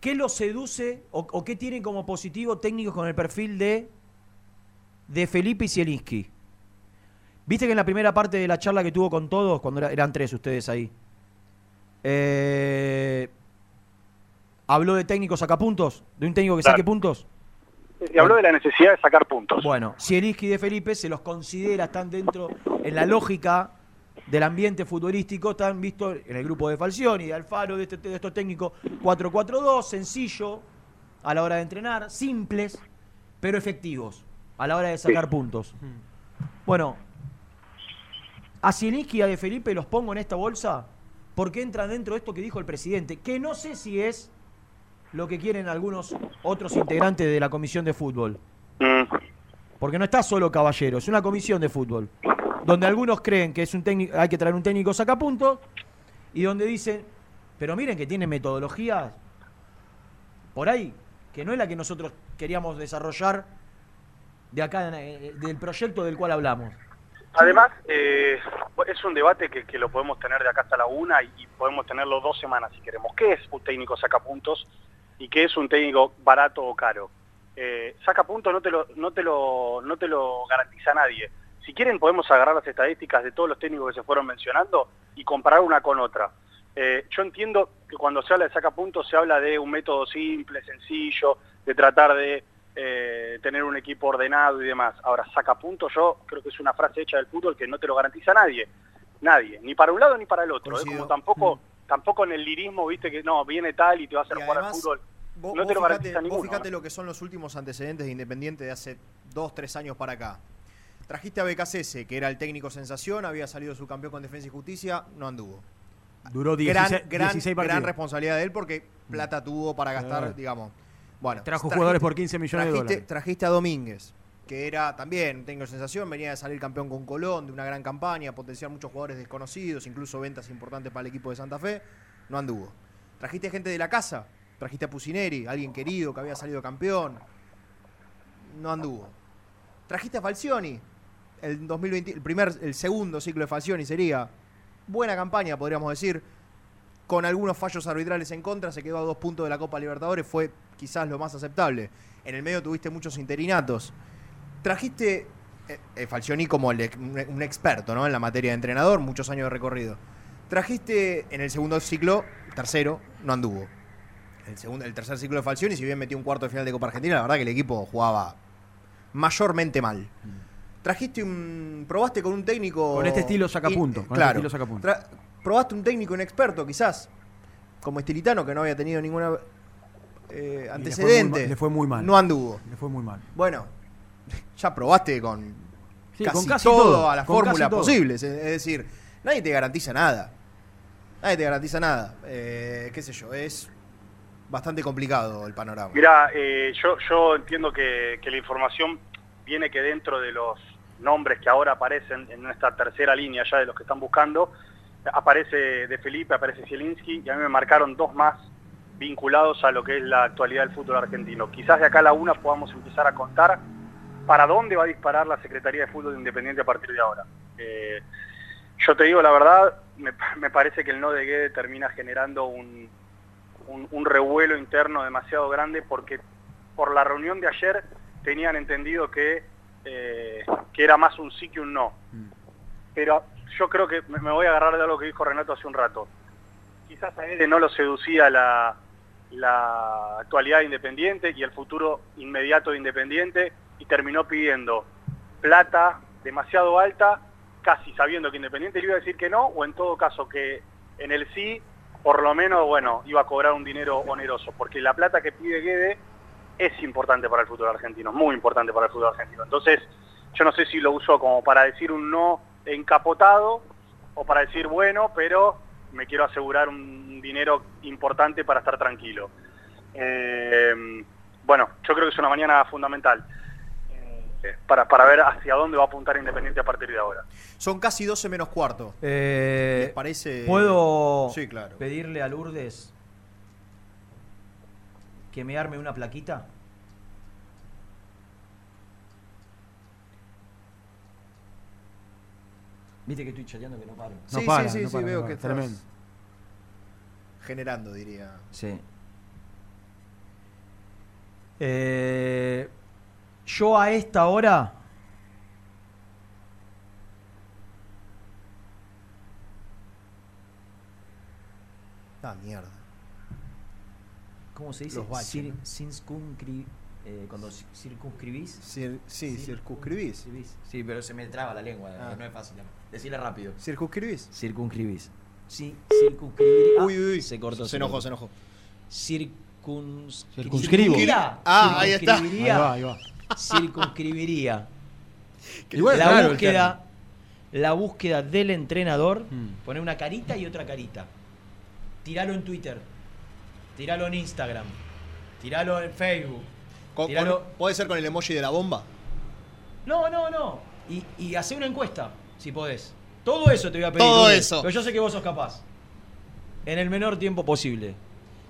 ¿Qué los seduce o, o qué tienen como positivo técnicos con el perfil de, de Felipe Zielinski? Viste que en la primera parte de la charla que tuvo con todos, cuando era- eran tres ustedes ahí, eh, habló de técnicos sacapuntos, de un técnico que Claro. saque puntos. Y habló de la necesidad de sacar puntos. Bueno, Zielinski y De Felipe se los considera, están dentro, en la lógica del ambiente futbolístico, están vistos en el grupo de Falcioni, de Alfaro, de, este- de estos técnicos 4-4-2, sencillo a la hora de entrenar, simples, pero efectivos a la hora de sacar puntos. Bueno, a Zielinski y a De Felipe los pongo en esta bolsa porque entran dentro de esto que dijo el presidente, que no sé si es lo que quieren algunos otros integrantes de la comisión de fútbol. Porque no está solo Caballero, es una comisión de fútbol. Donde algunos creen que es un técnico, hay que traer un técnico sacapuntos y donde dicen, pero miren que tiene metodologías por ahí, que no es la que nosotros queríamos desarrollar de acá, eh, del proyecto del cual hablamos. Además, eh, es un debate que, que lo podemos tener de acá hasta la una y, y podemos tenerlo dos semanas si queremos. ¿Qué es un técnico sacapuntos y qué es un técnico barato o caro? Eh, sacapuntos no te lo, no te lo, no te lo garantiza nadie. Si quieren podemos agarrar las estadísticas de todos los técnicos que se fueron mencionando y comparar una con otra. Eh, yo entiendo que cuando se habla de sacapuntos se habla de un método simple, sencillo, de tratar de eh, tener un equipo ordenado y demás. Ahora, sacapuntos yo creo que es una frase hecha del fútbol que no te lo garantiza nadie. Nadie, ni para un lado ni para el otro. Es como tampoco, tampoco en el lirismo, viste que no, viene tal y te va a hacer jugar al fútbol. Vos, no te vos lo fijate, garantiza vos ninguno. fijate lo que son los últimos antecedentes de Independiente de hace dos, tres años para acá. Trajiste a BKCS, que era el técnico sensación, había salido subcampeón con Defensa y Justicia, no anduvo. Duró gran, 16, gran, 16 gran partidos. responsabilidad de él porque plata tuvo para gastar, Ah. digamos. Bueno, Trajo trajiste- jugadores por 15 millones de dólares. Trajiste a Domínguez, que era también técnico sensación, venía de salir campeón con Colón, de una gran campaña, potenciar muchos jugadores desconocidos, incluso ventas importantes para el equipo de Santa Fe, no anduvo. Trajiste gente de la casa, trajiste a Pusineri, alguien querido que había salido campeón, no anduvo. Trajiste a Falcioni, el 2020, el primer, el segundo ciclo de Falcioni sería buena campaña, podríamos decir, con algunos fallos arbitrales en contra, se quedó a dos puntos de la Copa Libertadores, fue quizás lo más aceptable. En el medio tuviste muchos interinatos. Trajiste eh, eh, Falcioni como el un, un experto ¿no? en la materia de entrenador, muchos años de recorrido. Trajiste en el segundo ciclo, tercero, no anduvo. El, segundo, el tercer ciclo de Falcioni, si bien metió un cuarto de final de Copa Argentina, la verdad que el equipo jugaba mayormente mal. Trajiste un. Probaste con un técnico. Con este estilo sacapunto, in- con este claro. estilo sacapunto. Tra- probaste un técnico inexperto, quizás. Como Estilitano, que no había tenido ninguna eh, antecedente. Le fue muy mal. No anduvo. Le fue muy mal. Bueno, ya probaste con Sí, casi, con casi todo, todo, a fórmulas todo. posibles. Es es decir, nadie te garantiza nada. Nadie te garantiza nada. Eh, qué sé yo, es bastante complicado el panorama. Mira, eh, yo, yo entiendo que, que la información viene que dentro de los nombres que ahora aparecen en nuestra tercera línea ya de los que están buscando, aparece De Felipe, aparece Zielinski y a mí me marcaron dos más vinculados a lo que es la actualidad del fútbol argentino. Quizás de acá a la una podamos empezar a contar para dónde va a disparar la Secretaría de Fútbol Independiente a partir de ahora. Eh, yo te digo la verdad, me, me parece que el no de Guede termina generando un, un, un revuelo interno demasiado grande porque por la reunión de ayer tenían entendido que, eh, que era más un sí que un no. Pero yo creo que me me voy a agarrar de algo que dijo Renato hace un rato. Quizás a él no lo seducía la, la actualidad de Independiente y el futuro inmediato de Independiente y terminó pidiendo plata demasiado alta, casi sabiendo que Independiente le iba a decir que no, o en todo caso que en el sí, por lo menos, bueno, iba a cobrar un dinero oneroso, porque la plata que pide Guede es importante para el fútbol argentino, muy importante para el fútbol argentino. Entonces, yo no sé si lo usó como para decir un no encapotado o para decir bueno, pero me quiero asegurar un dinero importante para estar tranquilo. Eh, bueno, yo creo que es una mañana fundamental para, para ver hacia dónde va a apuntar Independiente a partir de ahora. Son casi 12 menos cuarto. Eh, ¿Les parece? ¿Puedo Sí, claro. pedirle a Lourdes que me arme una plaquita? Viste que estoy chateando que no paro. Sí, sí, sí, sí, veo que estás generando, diría. Sí. Eh, yo a esta hora. Ah, mierda. ¿Cómo se dice? Los baches, Cir- ¿no? circunscri- eh, cuando ci- circunscribís. Cir- sí, circunscribís. Sí, pero se me traba la lengua, Ah. no es fácil. Decirle rápido. ¿Circunscribís? Circunscribís. Sí, circunscribiría. Uy, uy, uy. Se cortó. Se enojó, se enojó. Circuns... Circunscribo. Ah, ahí está. Ahí va, ahí va. Circunscribiría. Igual la búsqueda, la búsqueda del entrenador, Mm. poner una carita y otra carita. Tiralo en Twitter. Tiralo en Instagram. Tiralo en Facebook. Con- Tiralo- con- ¿Puede ser con el emoji de la bomba? No, no, no. Y, y hacer una encuesta, si podés. Todo eso te voy a pedir. Todo eso. Pero yo sé que vos sos capaz. En el menor tiempo posible.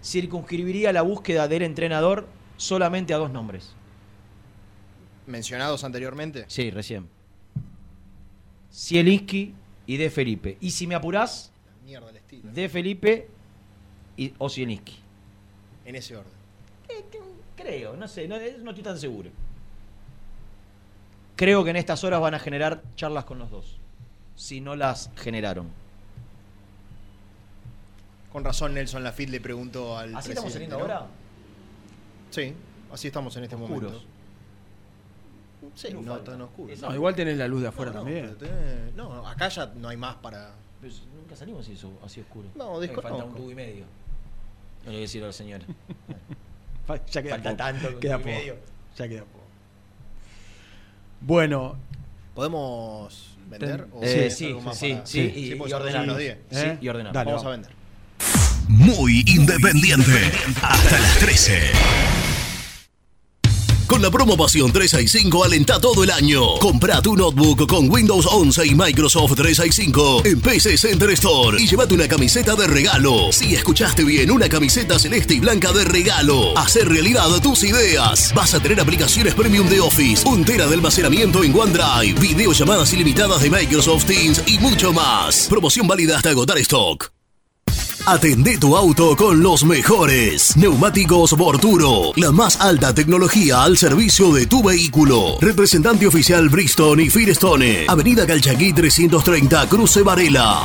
Circunscribiría la búsqueda del entrenador solamente a dos nombres. Mencionados anteriormente. Sí, recién. Zielinski y De Felipe. Y si me apurás, Mierda el estilo. De Felipe y, o Zielinski. En ese orden. Creo, no sé, no, no estoy tan seguro. Creo que en estas horas van a generar charlas con los dos. Si no las generaron. Con razón Nelson Lafitte le preguntó al ¿Así estamos saliendo ¿no? ahora? Sí, así estamos en este Oscuros. momento. Sí, no falta. tan oscuro. No, igual tenés la luz de afuera No, no, también. tenés- no, acá ya no hay más para. Pero nunca salimos así, oscuro. No, Eh, desconozco. Falta un tubo y medio. No le voy a decir a la señora. Ya queda Falta poco. tanto, Queda tubo y poco. medio. Ya queda poco. Bueno, ¿Podemos vender? Ten- ¿O Eh, es sí, sí, para- sí, y- porque y son ordenar. las 10. Sí, y ordenar. Dale, Vamos a vender. Muy independiente. Hasta las 13. Con la promo Pasión 365 alenta todo el año. Compra tu notebook con Windows 11 y Microsoft 365 en PC Center Store y llévate una camiseta de regalo. Si escuchaste bien, una camiseta celeste y blanca de regalo. Hacer realidad tus ideas. Vas a tener aplicaciones premium de Office, un tera de almacenamiento en OneDrive, videollamadas ilimitadas de Microsoft Teams y mucho más. Promoción válida hasta agotar stock. Atendé tu auto con los mejores. Neumáticos Borturo. La más alta tecnología al servicio de tu vehículo. Representante oficial Bristol y Firestone. Avenida Calchaquí 330, Cruce Varela.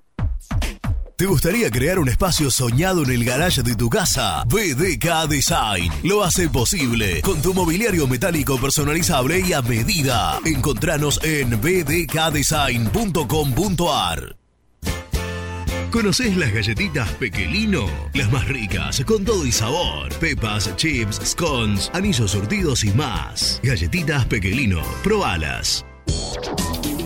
¿Te gustaría crear un espacio soñado en el garage de tu casa? BDK Design lo hace posible con tu mobiliario metálico personalizable y a medida. Encontranos en bdkdesign.com.ar. ¿Conocés las galletitas Pequelino? Las más ricas, con todo y sabor. Pepas, chips, scones, anillos surtidos y más. Galletitas Pequelino, probalas.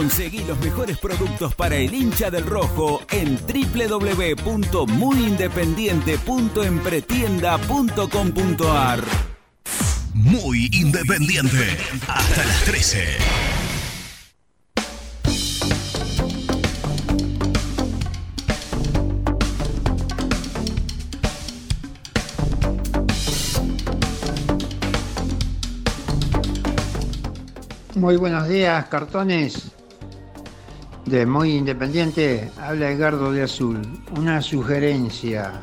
Conseguí los mejores productos para el hincha del rojo en www.muyindependiente.empretienda.com.ar. Muy independiente. Hasta las 13. Muy buenos días, cartones. De Muy Independiente, habla Edgardo de Azul. Una sugerencia.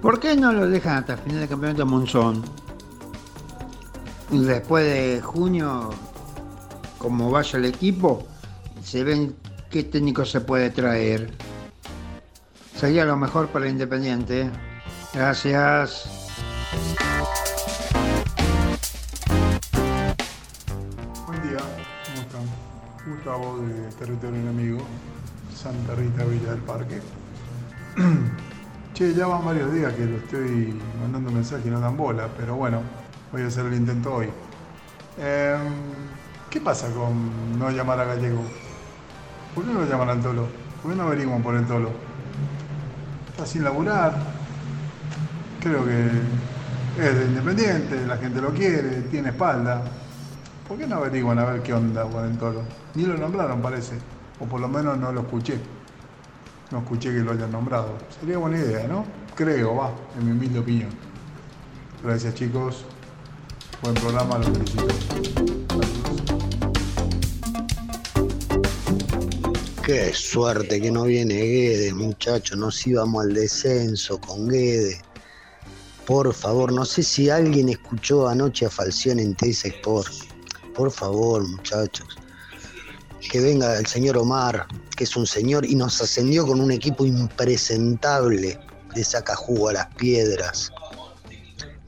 ¿Por qué no lo dejan hasta final del campeonato Monzón? Después de junio, como vaya el equipo, se ven qué técnico se puede traer. Sería lo mejor para Independiente. Gracias. De Territorio Enemigo, Santa Rita Villa del Parque. che, ya van varios días que lo estoy mandando mensaje y no dan bola, pero bueno, voy a hacer el intento hoy. Em, ¿Qué pasa con no llamar a Gallego? ¿Por qué no lo llaman al Tolo? ¿Por qué no averiguan por el Tolo? Está sin laburar. Creo que es de independiente, la gente lo quiere, tiene espalda. ¿Por qué no averiguan a ver qué onda con el Tolo? Ni lo nombraron, parece. O por lo menos no lo escuché. No escuché que lo hayan nombrado. Sería buena idea, ¿no? Creo, va, en mi humilde opinión. Gracias, chicos. Buen programa, los felicito. Qué suerte que no viene Guede, muchachos. Nos íbamos al descenso con Guede. Por favor, no sé si alguien escuchó anoche a Falcione en TS Sport. Por favor, muchachos. Que venga el señor Omar, que es un señor y nos ascendió con un equipo impresentable. Le saca jugo a las piedras.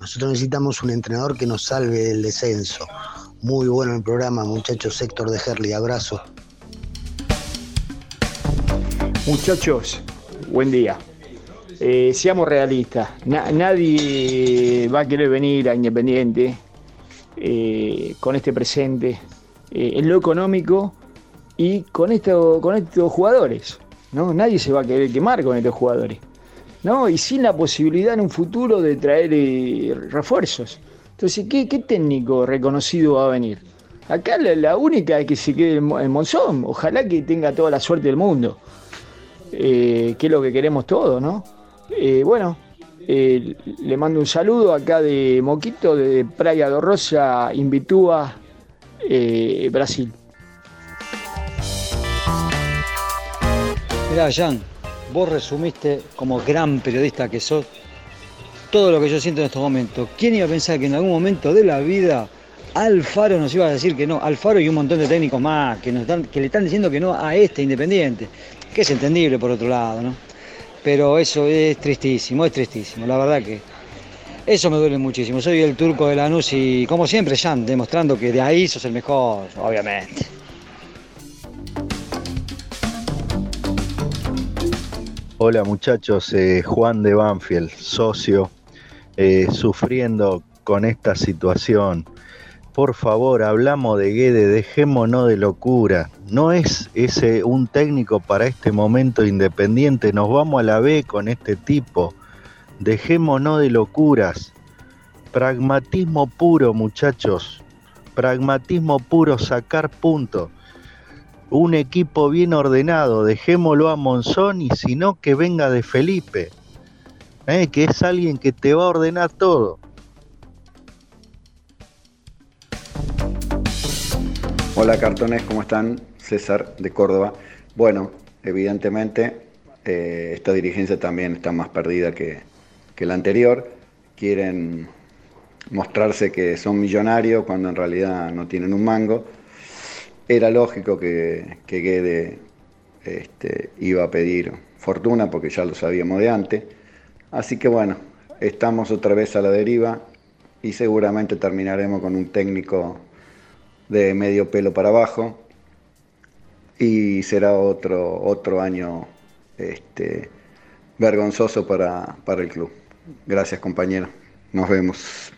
Nosotros necesitamos un entrenador que nos salve del descenso. Muy bueno el programa, muchachos. Héctor de Herley, abrazo. Muchachos, buen día. Eh, seamos realistas. Na- nadie va a querer venir a Independiente eh, con este presente eh, en lo económico y con, esto, con estos jugadores. ¿no? Nadie se va a querer quemar con estos jugadores. ¿no? Y sin la posibilidad en un futuro de traer eh, refuerzos. Entonces, ¿qué, técnico reconocido va a venir? Acá la, única es que se quede en Mo- en Monzón. Ojalá que tenga toda la suerte del mundo. Eh, que es lo que queremos todos, ¿no? Bueno, eh, le mando un saludo acá de Moquito, de Praia do Rosa, Invitúa, eh, Brasil. Mirá, Jan, vos resumiste como gran periodista que sos todo lo que yo siento en estos momentos. ¿Quién iba a pensar que en algún momento de la vida Alfaro nos iba a decir que no? Alfaro y un montón de técnicos más que, le están diciendo que no a este Independiente. Que es entendible por otro lado, ¿no? Pero eso es tristísimo, es tristísimo. La verdad que eso me duele muchísimo. Soy el turco de Lanús y como siempre, Jan, demostrando que de ahí sos el mejor, obviamente. Hola muchachos, eh, Juan de Banfield, socio. eh, sufriendo con esta situación. Por favor, hablamos de Guede, dejémonos de locura. No es ese un técnico para este momento independiente. Nos vamos a la B con este tipo. Dejémonos de locuras. Pragmatismo puro, muchachos. Pragmatismo puro, sacar puntos. Un equipo bien ordenado, dejémoslo a Monzón y si no, que venga de Felipe. Eh, que es alguien que te va a ordenar todo. Hola cartones, ¿cómo están? César de Córdoba. Bueno, evidentemente eh, esta dirigencia también está más perdida que, que la anterior. Quieren mostrarse que son millonarios cuando en realidad no tienen un mango. Era lógico que, que Guede este, iba a pedir fortuna porque ya lo sabíamos de antes. Así que bueno, estamos otra vez a la deriva y seguramente terminaremos con un técnico de medio pelo para abajo y será otro, otro año este, vergonzoso para, para el club. Gracias compañero, nos vemos.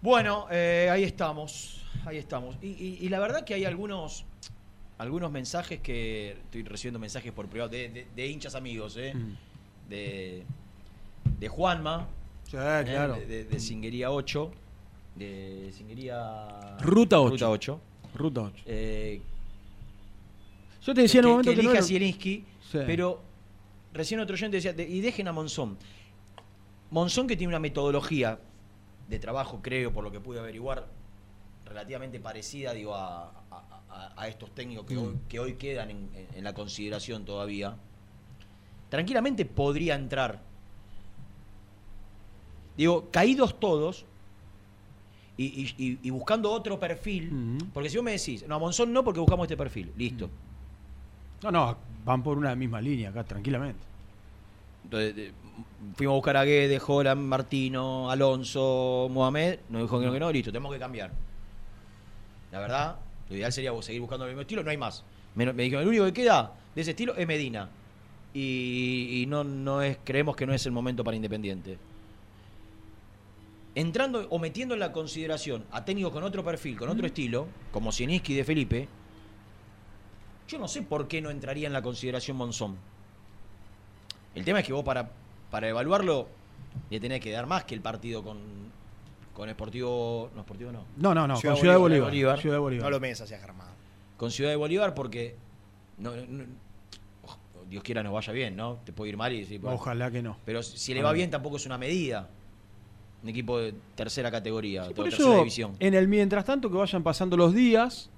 Bueno, eh, ahí estamos. Ahí estamos. Y, y- y la verdad que hay algunos, algunos mensajes que. Estoy recibiendo mensajes por privado de, de- de hinchas amigos, ¿eh? De, de Juanma. ¿eh? claro. De, de- de Singuería 8. De Singuería. Ruta 8. Ruta 8. Ruta 8. Eh, Yo te decía en que, un momento que que no elija era- a Zielinski, Sí. pero recién otro oyente decía, de- y dejen a Monzón. Monzón que tiene una metodología de trabajo, creo, por lo que pude averiguar, relativamente parecida, digo, a, a- a- a estos técnicos que, Mm. hoy, que hoy quedan en, en- la consideración todavía, tranquilamente podría entrar. Digo, caídos todos y, y- buscando otro perfil, porque si vos me decís, no, a Monzón no porque buscamos este perfil, listo. No, no, van por una misma línea acá, tranquilamente. Entonces, de- fuimos a buscar a Guedes, Joran, Martino, Alonso, Mohamed, nos dijo que no, que no, listo, tenemos que cambiar. La verdad, lo ideal sería seguir buscando el mismo estilo, no hay más. Me, dijeron, el único que queda de ese estilo es Medina. Y, y no, no es, creemos que no es el momento para Independiente. Entrando o metiendo en la consideración a técnicos con otro perfil, con otro estilo, como Sieniski de Felipe, yo no sé por qué no entraría en la consideración Monzón. El tema es que vos para, para evaluarlo le tenés que dar más que el partido con, con Sportivo. No, Sportivo no. No, no, no, con Ciudad de Bolívar, Ciudad de Bolívar. No lo medes hacia Germán. Con Ciudad de Bolívar porque. no- no- Dios quiera nos vaya bien, ¿no? Te puede ir mal y decir, bueno. Ojalá que no. Pero si le va bien tampoco es una medida. Un equipo de tercera categoría, de Por tercera eso, división. en el mientras tanto que vayan pasando los días.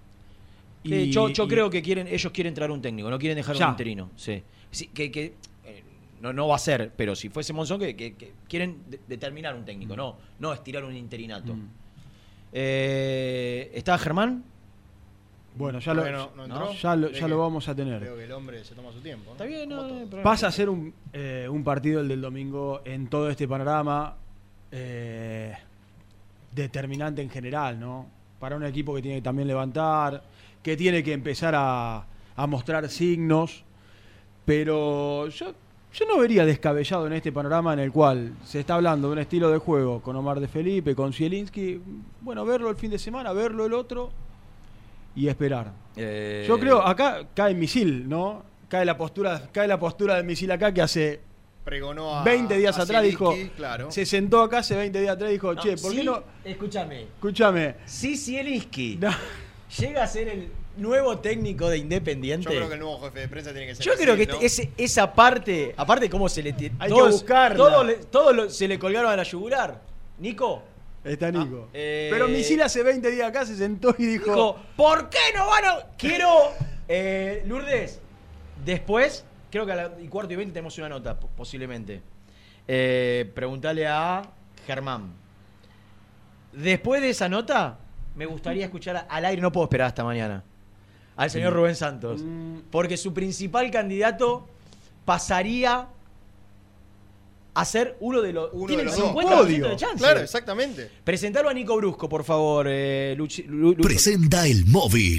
Sí, yo yo y- creo que quieren ellos quieren traer un técnico, no quieren dejar Ya. un interino. Sí. Sí, que, que, no, no va a ser, pero si fuese Monzón, que, que- que quieren de- determinar un técnico, no, no estirar un interinato. Mm. Eh, ¿Está Germán? Bueno, ya lo, Bueno, no entró. ya lo, ya vamos a tener. Veo que el hombre se toma su tiempo. Está bien, no, no hay problema. Pasa a ser un, eh, un partido el del domingo en todo este panorama eh, determinante en general, ¿no? Para un equipo que tiene que también levantar, que tiene que empezar a, a mostrar signos, pero yo, yo no vería descabellado en este panorama en el cual se está hablando de un estilo de juego con Omar de Felipe, con Zielinski, bueno, verlo el fin de semana, verlo el otro y esperar. Eh, Yo creo, acá cae misil, ¿no? Cae la postura, cae la postura del misil acá que hace Pregonó a 20 días a atrás dijo, Zielinski, claro. se sentó acá hace 20 días atrás y dijo, No, che, ¿por sí, qué no? Escúchame. Escúchame. Si Zielinski llega a ser el nuevo técnico de Independiente. Yo creo que el nuevo jefe de prensa tiene que ser Yo así, creo que ¿no? ese- esa parte, aparte cómo se le Hay que buscarla. Todos le- todos lo- se le colgaron a la yugular. Nico. Está Nico. eh, Pero misil hace 20 días acá se sentó y dijo, Dijo, ¿por qué no van a...? Quiero... eh, Lourdes, después, creo que a la y cuarto y veinte tenemos una nota, po- posiblemente. Eh, preguntale a Germán. Después de esa nota, me gustaría escuchar al aire, no puedo esperar hasta mañana, al señor Rubén Santos. Porque su principal candidato pasaría a ser uno de los. Uno tiene de el los dos. 50% Podio. de chance. Claro, exactamente. Presentalo a Nico Brusco, por favor, eh, Luchi- Lu- Lucho. Presenta el móvil.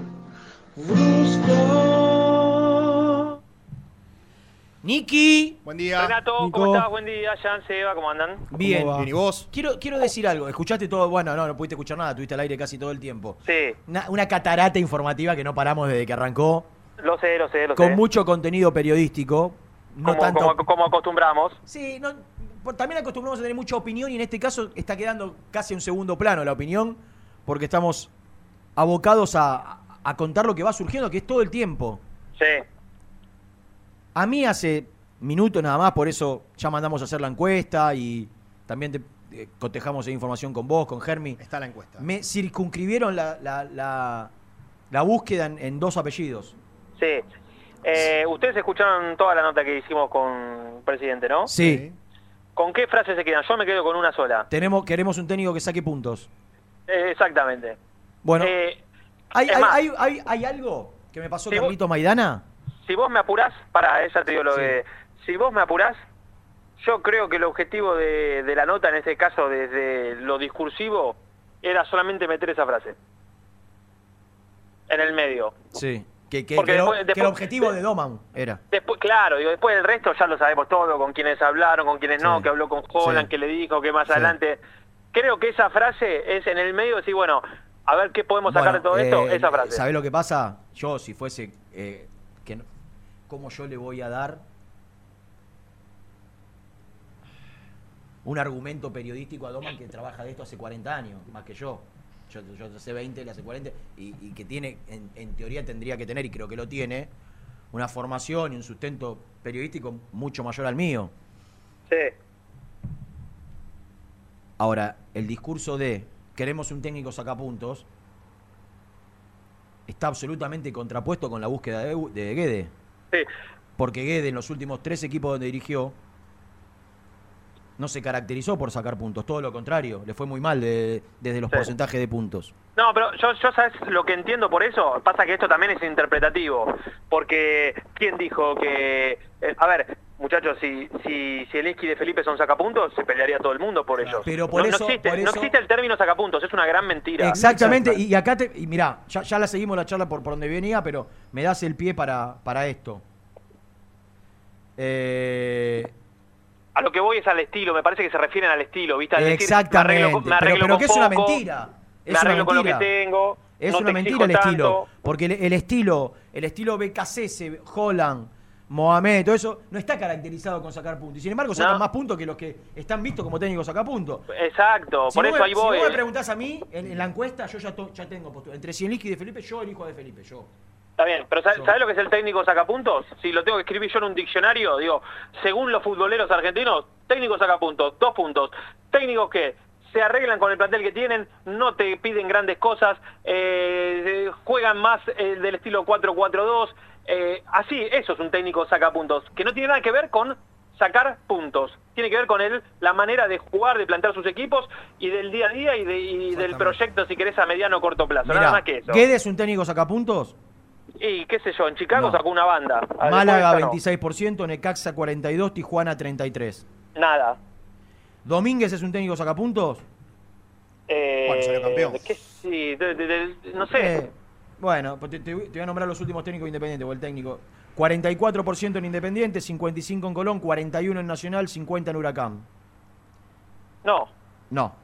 Niki. Buen día. Renato, Nico. ¿cómo estás? Buen día, Jan, Seba, ¿cómo andan? Bien. Bien, ¿y vos? Quiero, quiero decir algo. Escuchaste todo. Bueno, no, no pudiste escuchar nada. Tuviste al aire casi todo el tiempo. Sí, Una, una catarata informativa que no paramos desde que arrancó. lo sé, lo sé, lo Con sé. mucho contenido periodístico. No como, tanto. como, como acostumbramos. Sí, no, también acostumbramos a tener mucha opinión y en este caso está quedando casi en segundo plano la opinión porque estamos abocados a, a contar lo que va surgiendo, que es todo el tiempo. Sí. A mí hace minutos nada más, por eso ya mandamos a hacer la encuesta y también te, eh, cotejamos esa información con vos, con Germi. Está la encuesta. Me circunscribieron la, la, la- la búsqueda en, en dos apellidos. Sí. Eh, ustedes escucharon toda la nota que hicimos con el presidente, ¿no? Sí. ¿Con qué frase se quedan? Yo me quedo con una sola. Tenemos, queremos un técnico que saque puntos. Eh, exactamente. Bueno, Eh, hay, es hay- hay- hay- hay algo que me pasó Si vos- Carlito Maidana. si vos me apurás, para ella te digo lo de... Si vos me apurás, yo creo que el objetivo de, de la nota, en este caso desde lo discursivo, era solamente meter esa frase. En el medio. Sí. Que, que- Porque que lo- después- que el objetivo de Doman era. Después, claro, digo, después del resto ya lo sabemos todo, con quienes hablaron, con quienes no, Sí. que habló con Holland, Sí. que le dijo, que más Sí. adelante. Creo que esa frase es en el medio decir, bueno, a ver qué podemos sacar de todo esto, eh, esa frase. ¿Sabés lo que pasa? Yo, si fuese. eh, que no- ¿Cómo yo le voy a dar un argumento periodístico a Doman que trabaja de esto hace 40 años, más que yo? Yo, yo hace 20, él hace 40, y, y que tiene, en, en teoría tendría que tener, y creo que lo tiene, una formación y un sustento periodístico mucho mayor al mío. Sí. Ahora, el discurso de queremos un técnico sacapuntos está absolutamente contrapuesto con la búsqueda de, de Guede. Sí. Porque Guede en los últimos tres equipos donde dirigió no se caracterizó por sacar puntos, todo lo contrario, le fue muy mal de- desde los Sí. porcentajes de puntos. No, pero yo, yo sabes lo que entiendo por eso. Pasa que esto también es interpretativo. Porque, ¿quién dijo que.? eh, a ver, muchachos, si, si, si Eliski de Felipe son sacapuntos, se pelearía todo el mundo por ellos. Pero por no, no eso- existe, por no existe el término sacapuntos, es una gran mentira. Exactamente, y, y acá te. Y mirá, ya, ya la seguimos la charla por, por donde venía, pero me das el pie para, para esto. Eh, A lo que voy es al estilo, me parece que se refieren al estilo, ¿viste? Al decir, me Exactamente, arreglo, con- me pero, arreglo pero con que es una mentira. Es me arreglo una con lo que mentira. tengo. Es no una te mentira el estilo. Porque el, el estilo, el estilo BKC, Holland, Mohamed, todo eso, no está caracterizado con sacar puntos. Y sin embargo, sacan No. más puntos que los que están vistos como técnicos sacapuntos. Exacto, Si por eso me- ahí voy. Si vos me preguntás a mí, en, en la encuesta, yo ya, to- ya tengo postura. Entre Cienliski y de Felipe, yo elijo a de Felipe, yo. Está bien, pero ¿sabes lo que es el técnico sacapuntos? Si lo tengo que escribir yo en un diccionario, digo, según los futboleros argentinos, técnico sacapuntos, dos puntos. Técnicos que se arreglan con el plantel que tienen, no te piden grandes cosas, eh, eh, juegan más eh, del estilo 4-4-2, eh, así, eso es un técnico sacapuntos, que no tiene nada que ver con sacar puntos, tiene que ver con el, la manera de jugar, de plantear sus equipos y del día a día y, de- y del proyecto, si querés, a mediano o corto plazo, nada más que eso. Guedes es un técnico sacapuntos. Y qué sé yo, en Chicago No. sacó una banda. Ah, Málaga después esta 26%, Necaxa 42%, Tijuana 33%. no. Nada. Domínguez es un técnico sacapuntos. Eh, Bueno, salió campeón. ¿qué sí, de- de- de- no sé. Eh, bueno, pues te, te voy te voy a nombrar los últimos técnicos independientes, o el técnico. 44% en Independiente, 55 en Colón, 41 en Nacional, 50 en Huracán. No. No.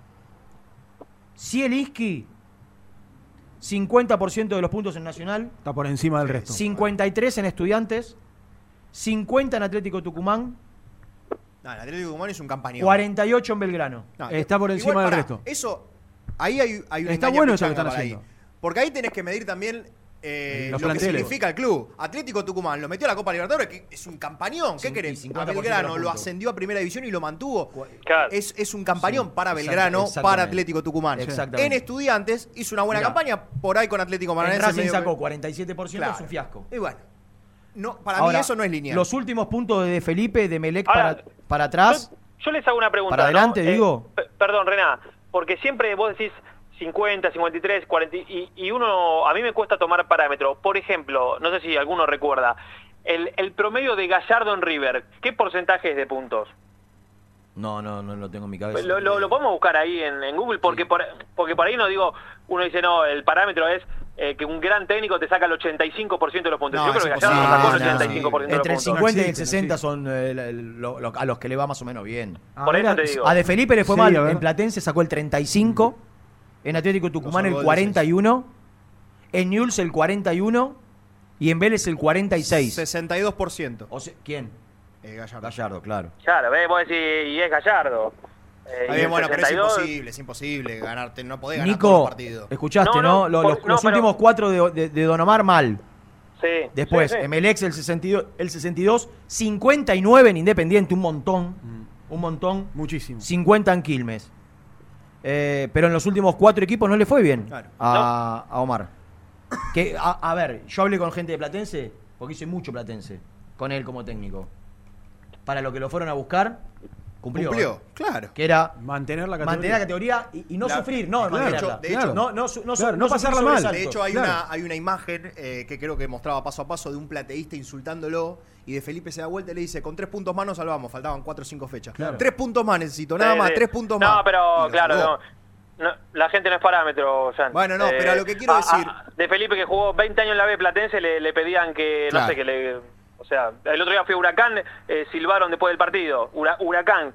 Zielinski, 50% de los puntos en Nacional, Está por encima del resto. 53 en Estudiantes, 50 en Atlético Tucumán, No, el Atlético Tucumán es un campañón. 48 en Belgrano. No, Está por igual, encima del pará, resto. Eso, ahí hay, hay una Está bueno eso que están ahí. Porque ahí tenés que medir también eh, lo que significa el club. Atlético Tucumán lo metió a la Copa Libertadores, que es un campañón. ¿Qué querés? A 50% de Belgrano lo ascendió a Primera División y lo mantuvo. Es, es un campañón Sí, para Belgrano, para Atlético Tucumán. En Estudiantes hizo una buena Mirá. campaña, por ahí con Atlético En Paranaense. Racing medio sacó que- 47%, Claro. es un fiasco. Y bueno, no, para Ahora, mí eso no es lineal. Los últimos puntos de Felipe, de Melec Ahora, para, para atrás, Yo les hago una pregunta. para adelante, ¿no? Eh, digo. pe- perdón, Rená, porque siempre vos decís 50, 53, 40 y, y uno, a mí me cuesta tomar parámetro. Por ejemplo, no sé si alguno recuerda, el, el promedio de Gallardo en River, ¿qué porcentaje es de puntos? No, no, no lo tengo en mi cabeza. Lo, lo- lo podemos buscar ahí en, en Google porque por, porque por ahí no digo, uno dice, no, el parámetro es eh, que un gran técnico te saca el 85% de los puntos. No, Yo creo que Gallardo imposible. sacó el No, no, 85% de los Entre el puntos. 50 y el 60 son eh, lo- lo- a los que le va más o menos bien. Por eso te digo. A De Felipe le fue Sí, mal. En Platense sacó el 35. En Atlético Tucumán el goles. 41. En Newell's el 41. Y en Vélez el 46. 62%. O sea, ¿Quién? Eh, Gallardo. Gallardo, claro. Claro, ¿ves? vos decís, y es Gallardo. Eh, Está y bien, el bueno, pero es 62, imposible, es imposible ganarte, no podés ganar Nico, los partidos. escuchaste, No, ¿no? no, Lo- por- los no, los pero- últimos cuatro de, de- de Don Omar mal. Sí. Después, sí, sí. Emelec el 62, el 62, 59 en Independiente, un montón. Un montón. Muchísimo. 50 en Quilmes. Eh, pero en los últimos cuatro equipos no le fue bien Claro. a, a Omar. Que, a, a ver, yo hablé con gente de Platense, porque hice mucho Platense, con él como técnico. Para lo que lo fueron a buscar, cumplió. Cumplió, ¿eh? claro. Que era Mantener la categoría. mantener la categoría y, y no La- sufrir, no, claro, mantenerla. de hecho- no, no, no, Claro, no pasarla mal. De hecho, hay, Claro. una, hay una imagen eh, que creo que mostraba paso a paso de un plateísta insultándolo y de Felipe se da vuelta y le dice, con tres puntos más nos salvamos, faltaban cuatro o cinco fechas. Claro. Tres puntos más necesito, nada Sí, más, sí. tres puntos no, más. Y pero claro, no, no, la gente no es parámetro, Jan. Bueno, no, pero a lo que quiero decir- de Felipe que jugó 20 años en la B Platense le, le pedían que, no sé, que le... O sea, el otro día fue Huracán, eh, silbaron después del partido. Hura- Huracán,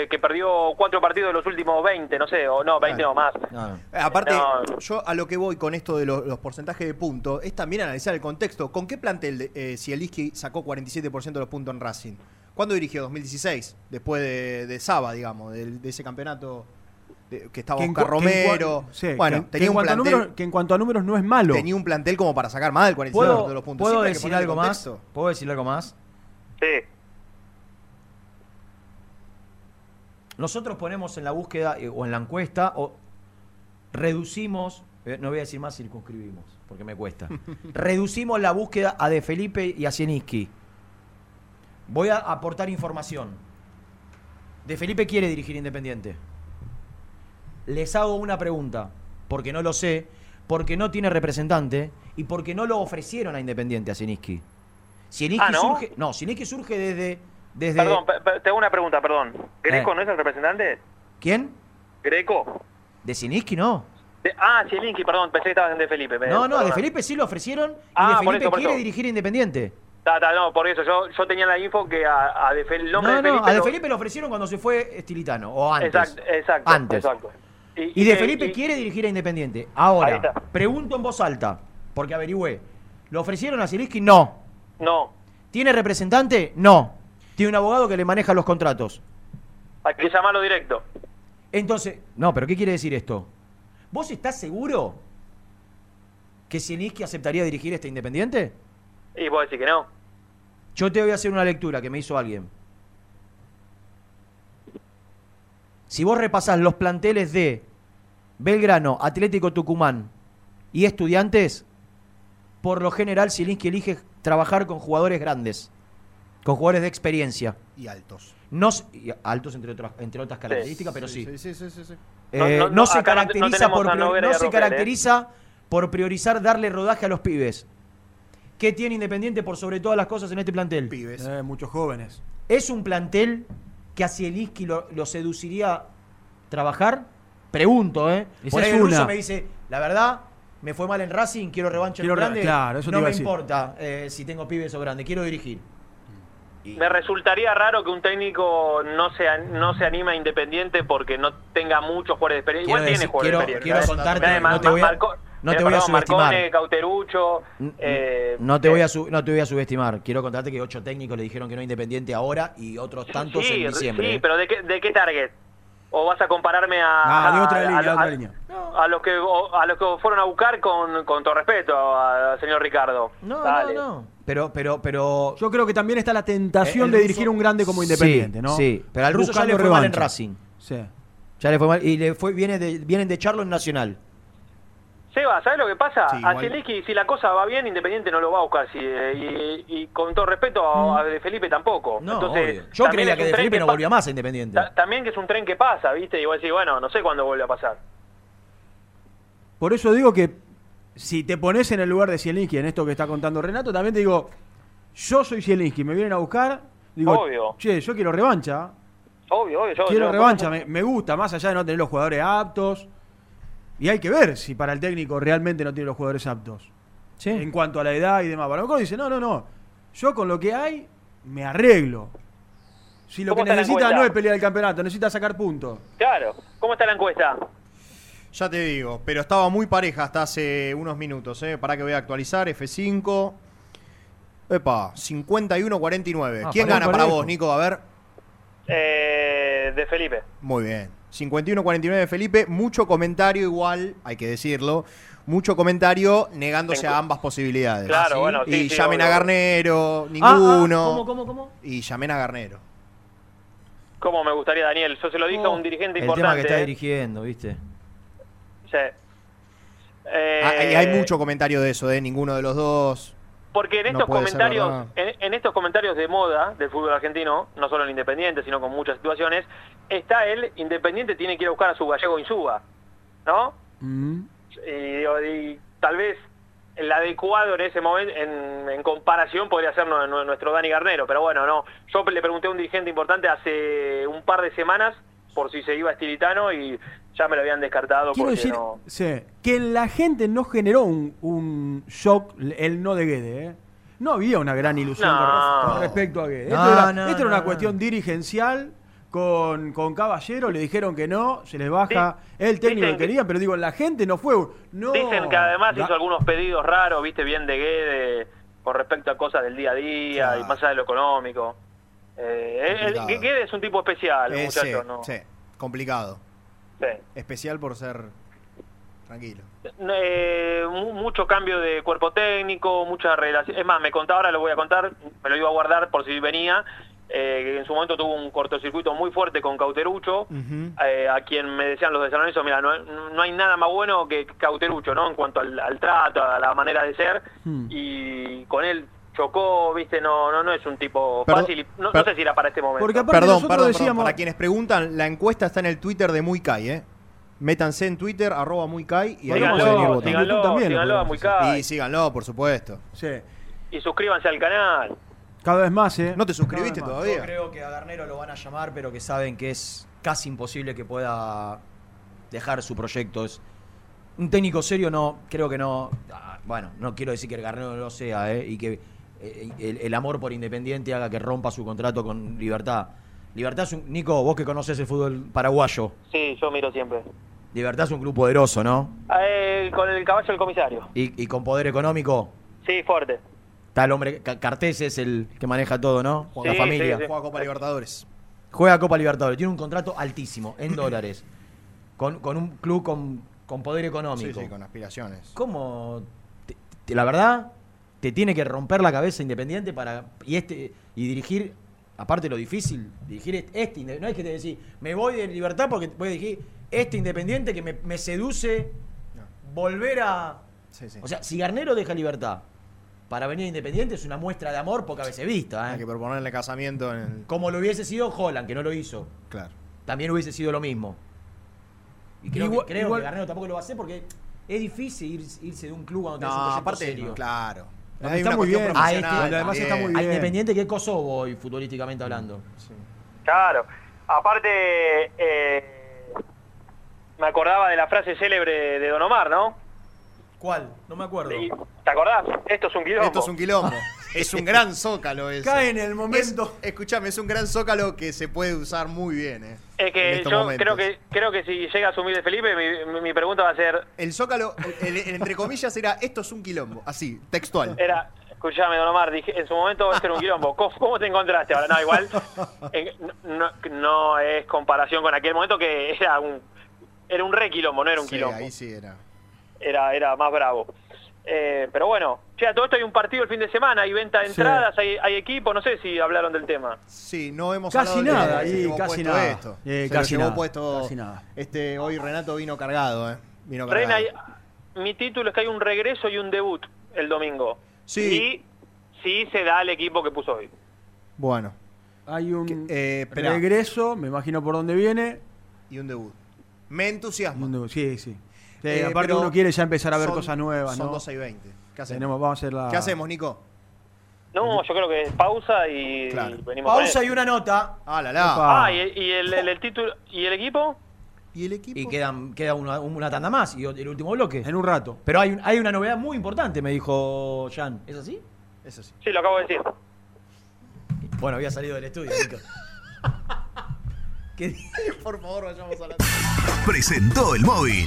que, que perdió cuatro partidos de los últimos 20, no sé, o no, 20 Claro. o más. No, no. Eh, Aparte, No. yo a lo que voy con esto de los, los porcentajes de puntos es también analizar el contexto. ¿Con qué plantel de- eh, Zielinski sacó 47% de los puntos en Racing? ¿Cuándo dirigió? 2016, después de, de Saba, digamos, del- de, ese campeonato de- que estaba Que en Oscar que en Romero. sí, bueno, que- tenía en un cuanto a plantel, números- que en cuanto a números no es malo. tenía un plantel como para sacar más del 47% ¿Puedo, de los puntos. ¿puedo Siempre decir algo más? ¿Puedo decir algo más? Sí. Nosotros ponemos en la búsqueda eh, o en la encuesta o reducimos, eh, no voy a decir más circunscribimos, porque me cuesta. reducimos la búsqueda a De Felipe y a Sieniski. Voy a aportar información. De Felipe quiere dirigir Independiente. Les hago una pregunta, porque no lo sé, porque no tiene representante y porque no lo ofrecieron a Independiente a Sieniski. Sieniski Ah, ¿no? surge, no, Sieniski surge desde desde Perdón, pe- pe- te hago una pregunta, perdón. ¿Greco Eh. no es el representante? ¿Quién? ¿Greco? De Sieniski no. De- ah, Zielinski, perdón, pensé que estabas en de Felipe. me- No, no, De. Felipe sí lo ofrecieron y Ah, De Felipe eso, quiere eso. dirigir Independiente. Ta, ta, no, por eso, yo, yo tenía la info que a, a de Fel- el nombre No, de Felipe... no, a De Felipe lo ofrecieron cuando se fue Estilitano, o antes. Exacto, exacto, Antes. exacto. Y De Felipe y- quiere dirigir a Independiente. Ahora, pregunto en voz alta, porque averigüé. ¿Lo ofrecieron a Zielinski? No. No, ¿Tiene representante? No. ¿Tiene un abogado que le maneja los contratos? hay que llamarlo directo. Entonces, no, pero ¿qué quiere decir esto? ¿Vos estás seguro que Zielinski aceptaría dirigir este Independiente? Y vos decís que no. Yo te voy a hacer una lectura que me hizo alguien. Si vos repasás los planteles de Belgrano, Atlético Tucumán y Estudiantes, por lo general Zielinski elige trabajar con jugadores grandes, con jugadores de experiencia. Y altos. No, y altos entre otras, entre otras características, pero sí. Sí, sí, sí, sí, sí. Eh, No, no, no, no, se caracteriza, por, no se ¿eh? caracteriza por priorizar darle rodaje a los pibes. ¿Qué tiene Independiente por sobre todas las cosas en este plantel? Pibes. Eh, muchos jóvenes. ¿Es un plantel que a Zielinski lo, lo seduciría trabajar? Pregunto, ¿eh? Esa Por ahí es el ruso una. me dice, la verdad, me fue mal en Racing, quiero revancha en grande. claro, eso no me importa eh, si tengo pibes o grande, quiero dirigir. Me resultaría raro que un técnico no se, no se anime a Independiente porque no tenga muchos jugadores de experiencia. Quiero Igual tiene jugadores quiero- de experiencia. quiero contarte, Mirá, no te voy a- Marco- no te eh, voy a subestimar. Marcone, Cauterucho, eh, No te, voy a su- no te voy a subestimar. Quiero contarte que ocho técnicos le dijeron que no Independiente ahora y otros tantos sí, en diciembre. Sí, ¿eh? pero ¿de qué, de qué target? o vas a compararme a, Ah, de a- otra línea, a- otra a- línea. a los que o- a los que fueron a buscar con, con todo respeto al señor Ricardo. No, Dale. no, no. Pero, pero, pero. Yo creo que también está la tentación El de ruso- dirigir un grande como Independiente, Sí, ¿no? Sí, pero al ruso ya le fue mal en. Racing. Sí. Ya le fue mal. Y le fue, viene de, vienen de echarlo en Nacional. Seba, ¿sabes lo que pasa? Sí, a. Zielinski, si la cosa va bien, Independiente no lo va a buscar. si- eh, y, y con todo respeto a, a de Felipe tampoco. Mm. No, Entonces, obvio. Yo creía que de Felipe no volvía más a Independiente. ta- También que es un tren que pasa, ¿viste? Y vos decís, bueno, no sé cuándo vuelve a pasar. Por eso digo que si te pones en el lugar de Zielinski en esto que está contando Renato, también te digo, yo soy Zielinski, me vienen a buscar, digo, Obvio. che, yo quiero revancha, Obvio, obvio. Yo, quiero yo- revancha, me, me gusta, más allá de no tener los jugadores aptos. Y hay que ver si para el técnico realmente no tiene los jugadores aptos. En cuanto a la edad y demás. Para lo mejor dice, no, no, no. Yo con lo que hay, me arreglo. Si lo ¿Cómo que necesita no es pelear el campeonato, necesita sacar puntos. Claro. ¿Cómo está la encuesta? Ya te digo, pero estaba muy pareja hasta hace unos minutos, ¿eh? Para que voy a actualizar, F5. Epa, 51-49. Ah, ¿Quién parejo, gana para vos, Nico? A ver. Eh, de Felipe. Muy bien. 51-49 de Felipe. Mucho comentario igual, hay que decirlo. Mucho comentario negándose a ambas posibilidades. Claro, bueno, sí, Y sí, llamen obvio. a Garnero, Ah, ninguno. ah, ¿cómo, cómo, cómo? Y llamen a Garnero. ¿Cómo me gustaría, Daniel? Yo se lo dije a un dirigente El importante. tema que está ¿eh? dirigiendo, ¿viste? Sí. Eh, Ah, hay mucho comentario de eso, de ninguno de los dos. Porque en estos comentarios, en, en estos comentarios de moda del fútbol argentino, no solo en Independiente, sino con muchas situaciones, está el Independiente tiene que ir a buscar a su gallego Insúa, ¿no? Y, digo, y tal vez el adecuado en ese momento, en, en comparación, podría ser nu- nu- nuestro Dani Garnero, pero bueno, no. Yo le pregunté a un dirigente importante hace un par de semanas por si se iba a Estilitano y ya me lo habían descartado Quiero porque decir no. sí, que en la gente no generó un, un shock el no de Guede. ¿eh? No había una gran ilusión No. con, respecto a Guede. No, esto era, no, esto era no, una no. cuestión dirigencial. Con, con Caballero le dijeron que no, se les baja el técnico que que- querían, pero digo, en la gente no fue. un- No, Dicen que además hizo algunos pedidos raros, viste, bien de Guede, con respecto a cosas del día a día Claro. y más allá de lo económico. Eh, el- Complicado. Guede es un tipo especial, Eh, sí, muchacho, ¿no? sí, complicado. Sí. Especial por ser tranquilo. Eh, mu- mucho cambio de cuerpo técnico, mucha relación. Es más, me contaba, ahora lo voy a contar, me lo iba a guardar por si venía, eh, en su momento tuvo un cortocircuito muy fuerte con Cauterucho, eh, a quien me decían los de San Lorenzo, mira, no, no hay nada más bueno que Cauterucho, ¿no? En cuanto al, al trato, a la manera de ser, Hmm. y con él chocó, viste, no no no es un tipo Perdón, fácil, no, sé si era para este momento. perdón, perdón, perdón. Para quienes preguntan, la encuesta está en el Twitter de Muy Kai, ¿eh? Métanse en Twitter, arroba Muy Kai, y ahí Síganlo, pueden ir votando. síganlo, también lo síganlo a. Kai. Y síganlo, por supuesto. Sí. Y suscríbanse al canal. Cada vez más, ¿eh? ¿No te suscribiste Yo todavía? creo que a Garnero lo van a llamar, pero que saben que es casi imposible que pueda dejar su proyecto. Es un técnico serio no, creo que no. ah, Bueno, no quiero decir que el Garnero no lo sea, ¿eh? y que eh, el, el amor por Independiente haga que rompa su contrato con Libertad. Libertad es un. Nico, vos que conoces el fútbol paraguayo. Sí, yo miro siempre. Libertad es un club poderoso, ¿no? Eh, con el caballo del comisario. Y, y con poder económico. Sí, fuerte. Está el hombre. Ca- Cartés es el que maneja todo, ¿no? la Sí, familia. sí, sí. Juega Copa Libertadores. Juega Copa Libertadores. Tiene un contrato altísimo, en dólares. Con, con un club con, con poder Sí, económico. sí, con aspiraciones. ¿Cómo? te- te- la verdad, te tiene que romper la cabeza Independiente para. Y este y dirigir. Aparte lo difícil, dirigir este, este no es que te decís, me voy de libertad porque voy a dirigir este Independiente que me, me seduce volver a. Sí, sí. O sea, si Garnero deja libertad para venir a Independiente es una muestra de amor pocas veces vista. ¿eh? Hay que proponerle casamiento en el... Como lo hubiese sido Holland, que no lo hizo. Claro. También hubiese sido lo mismo. Y creo, Igual- que, creo igual- que Garnero tampoco lo va a hacer porque es difícil ir- irse de un club cuando No, tenés un proyecto aparte, serio. claro. Hay está una muy bien. A este, además está muy a bien. Independiente que es Kosovo hoy, futbolísticamente hablando. Claro. Aparte, eh, me acordaba de la frase célebre de Don Omar, ¿no? ¿Cuál? No me acuerdo. ¿Te acordás? Esto es un quilombo. Esto es un quilombo. es un gran zócalo ese. Cae en el momento. Es- escuchame, es un gran zócalo que se puede usar muy bien, ¿eh? Es en que estos yo momentos. creo que creo que si llega a asumir de Felipe, mi, pregunta va a ser, El zócalo, el- entre comillas, era esto es un quilombo. Así, textual. era Escuchame, Don Omar, dije, en su momento este era un quilombo. ¿Cómo, cómo te encontraste ahora? No, igual eh, no, no es comparación con aquel momento que era un era un re quilombo, no era un Sí, quilombo. ahí sí era. Era, era más bravo. Eh, pero bueno, che, a todo esto hay un partido el fin de semana, hay venta de Sí. entradas, hay, hay equipo, no sé si hablaron del tema. Sí, no hemos Casi hablado nada, se y casi nada. esto. Eh, casi nada, puesto casi nada. Este, hoy Renato vino cargado, ¿eh? Vino Reina, cargado. hay- mi título es que hay un regreso y un debut el domingo. Sí. Y sí se da el equipo que puso hoy. Bueno. Hay un esperá. regreso, me imagino por dónde viene. Y un debut. Me entusiasma. un debut, Sí, sí. Sí, Eh, aparte uno quiere ya empezar a ver son- cosas nuevas, Son ¿no? 12 y 20. ¿Qué hacemos? Tenemos, vamos a hacer la... ¿Qué hacemos, Nico? No, yo creo que pausa y, Claro. y venimos Pausa y una nota. Ah, la la. Ah, y, y el, el- el título y el equipo. ¿Y el equipo? Y quedan, queda una, una tanda más y el último bloque. En un rato. Pero hay, hay una novedad muy importante, me dijo Jan. ¿Es así? Es así. Sí, lo acabo de decir. Bueno, había salido del estudio, Nico. ¿Qué? Por favor, vayamos a la. Presentó el móvil.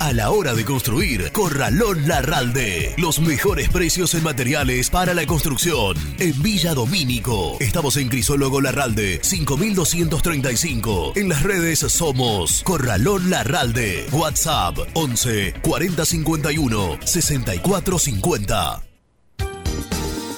A la hora de construir, Corralón Larralde. Los mejores precios en materiales para la construcción. En Villa Domínico. Estamos en Crisólogo Larralde, 5235. En las redes somos Corralón Larralde. WhatsApp 11 4051 6450.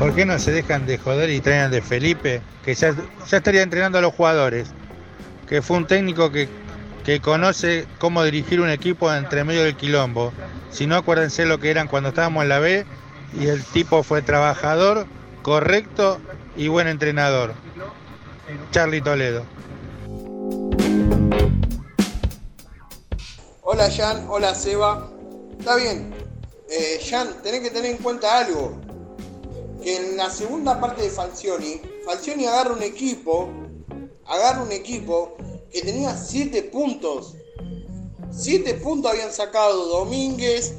¿Por qué no se dejan de joder y traen de Felipe? Que ya, ya estaría entrenando a los jugadores. Que fue un técnico que, que conoce cómo dirigir un equipo entre medio del quilombo. Si no, acuérdense lo que eran cuando estábamos en la B y el tipo fue trabajador, correcto y buen entrenador. Charlie Toledo. Hola Jan, hola Seba. Está bien. Eh, Jan, tenés que tener en cuenta algo. Que en la segunda parte de Falcioni, Falcioni agarra un equipo, agarra un equipo que tenía 7 puntos. 7 puntos habían sacado Domínguez,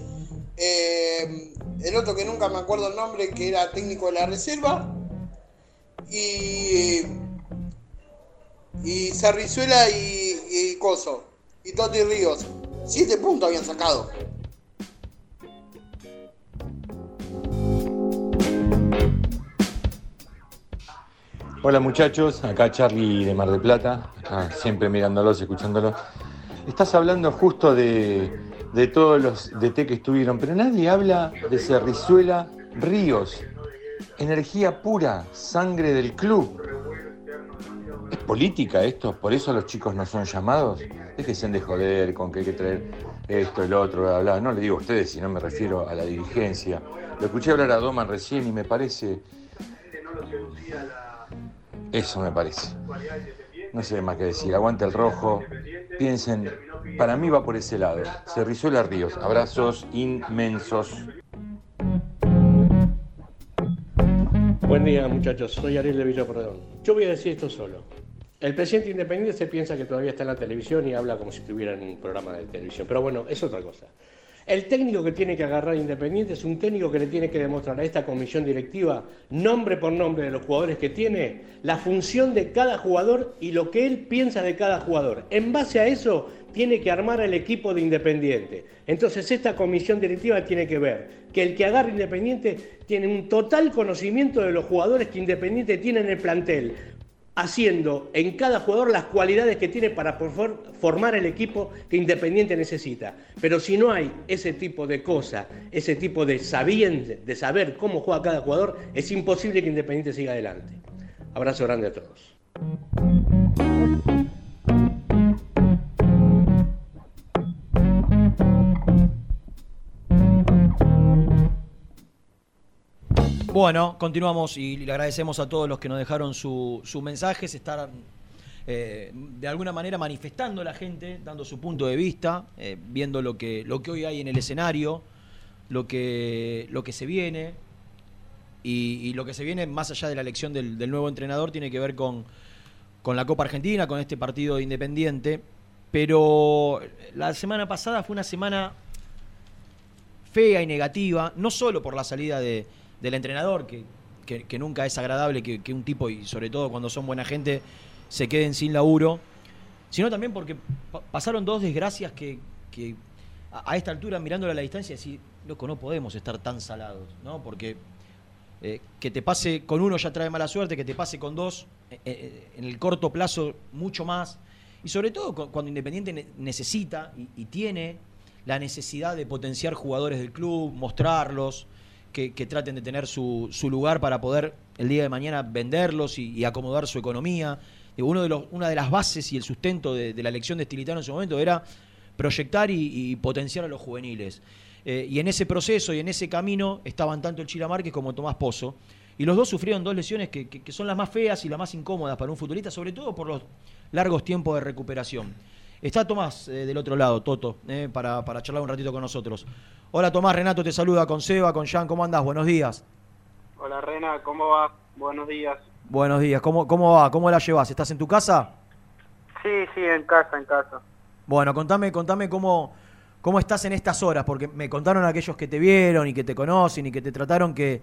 eh, el otro que nunca me acuerdo el nombre, que era técnico de la reserva, y, y Cerrizuela y, y Coso, y Toti Ríos. 7 puntos habían sacado. Hola muchachos, acá Charlie de Mar del Plata, siempre mirándolos, escuchándolos. Estás hablando justo de, de todos los DT que estuvieron, pero nadie habla de Cerrizuela Ríos. Energía pura, sangre del club. ¿Es política esto? ¿Por eso los chicos no son llamados? Déjense de joder con que hay que traer esto, el otro, bla, bla. No le digo a ustedes, sino me refiero a la dirigencia. Lo escuché hablar a Doman recién y me parece... Eso me parece. No sé más que decir. Aguante el rojo. Piensen, para mí va por ese lado. Cerrizuela Ríos. Abrazos inmensos. Buen día, muchachos. Soy Ariel de Villa Perdón. Yo voy a decir esto solo. El presidente independiente se piensa que todavía está en la televisión y habla como si estuviera en un programa de televisión. Pero bueno, es otra cosa. El técnico que tiene que agarrar Independiente es un técnico que le tiene que demostrar a esta comisión directiva, nombre por nombre de los jugadores que tiene, la función de cada jugador y lo que él piensa de cada jugador. En base a eso, tiene que armar el equipo de Independiente. Entonces, esta comisión directiva tiene que ver que el que agarra Independiente tiene un total conocimiento de los jugadores que Independiente tiene en el plantel haciendo en cada jugador las cualidades que tiene para formar el equipo que Independiente necesita. Pero si no hay ese tipo de cosa, ese tipo de sabiente, de saber cómo juega cada jugador, es imposible que Independiente siga adelante. Abrazo grande a todos. Bueno, continuamos y le agradecemos a todos los que nos dejaron sus su mensajes, estar eh, de alguna manera manifestando a la gente, dando su punto de vista, eh, viendo lo que, lo que hoy hay en el escenario, lo que, lo que se viene. Y, lo que se viene, más allá de la elección del, del nuevo entrenador, tiene que ver con, con la Copa Argentina, con este partido de Independiente. Pero la semana pasada fue una semana fea y negativa, no solo por la salida de, del entrenador, que, que- nunca es agradable que, un tipo, y sobre todo cuando son buena gente, se queden sin laburo, sino también porque pa- pasaron dos desgracias que, a, esta altura, mirándolo a la distancia, decir, loco, no podemos estar tan salados, ¿no? Porque eh, que te pase con uno ya trae mala suerte, que te pase con dos, eh, eh, en el corto plazo mucho más. Y sobre todo cu- cuando Independiente ne- necesita y tiene la necesidad de potenciar jugadores del club, mostrarlos, que, traten de tener su, su lugar para poder el día de mañana venderlos y, acomodar su economía. Uno de los, una de las bases y el sustento de, la elección de Stilitano en su momento era proyectar y, potenciar a los juveniles. Eh, y en ese proceso y en ese camino estaban tanto el Chila Márquez como Tomás Pozo. Y los dos sufrieron dos lesiones que, que- que son las más feas y las más incómodas para un futbolista, sobre todo por los largos tiempos de recuperación. Está Tomás eh, del otro lado, Toto, eh, para, para charlar un ratito con nosotros. Hola Tomás, Renato te saluda con Seba, con Jan, ¿cómo andás? Buenos días. Hola Rena, ¿cómo va? Buenos días. Buenos días, ¿cómo, cómo va? ¿Cómo la llevas? ¿Estás en tu casa? Sí, sí, en casa, en casa. Bueno, contame, contame cómo, cómo estás en estas horas, porque me contaron aquellos que te vieron y que te conocen y que te trataron que,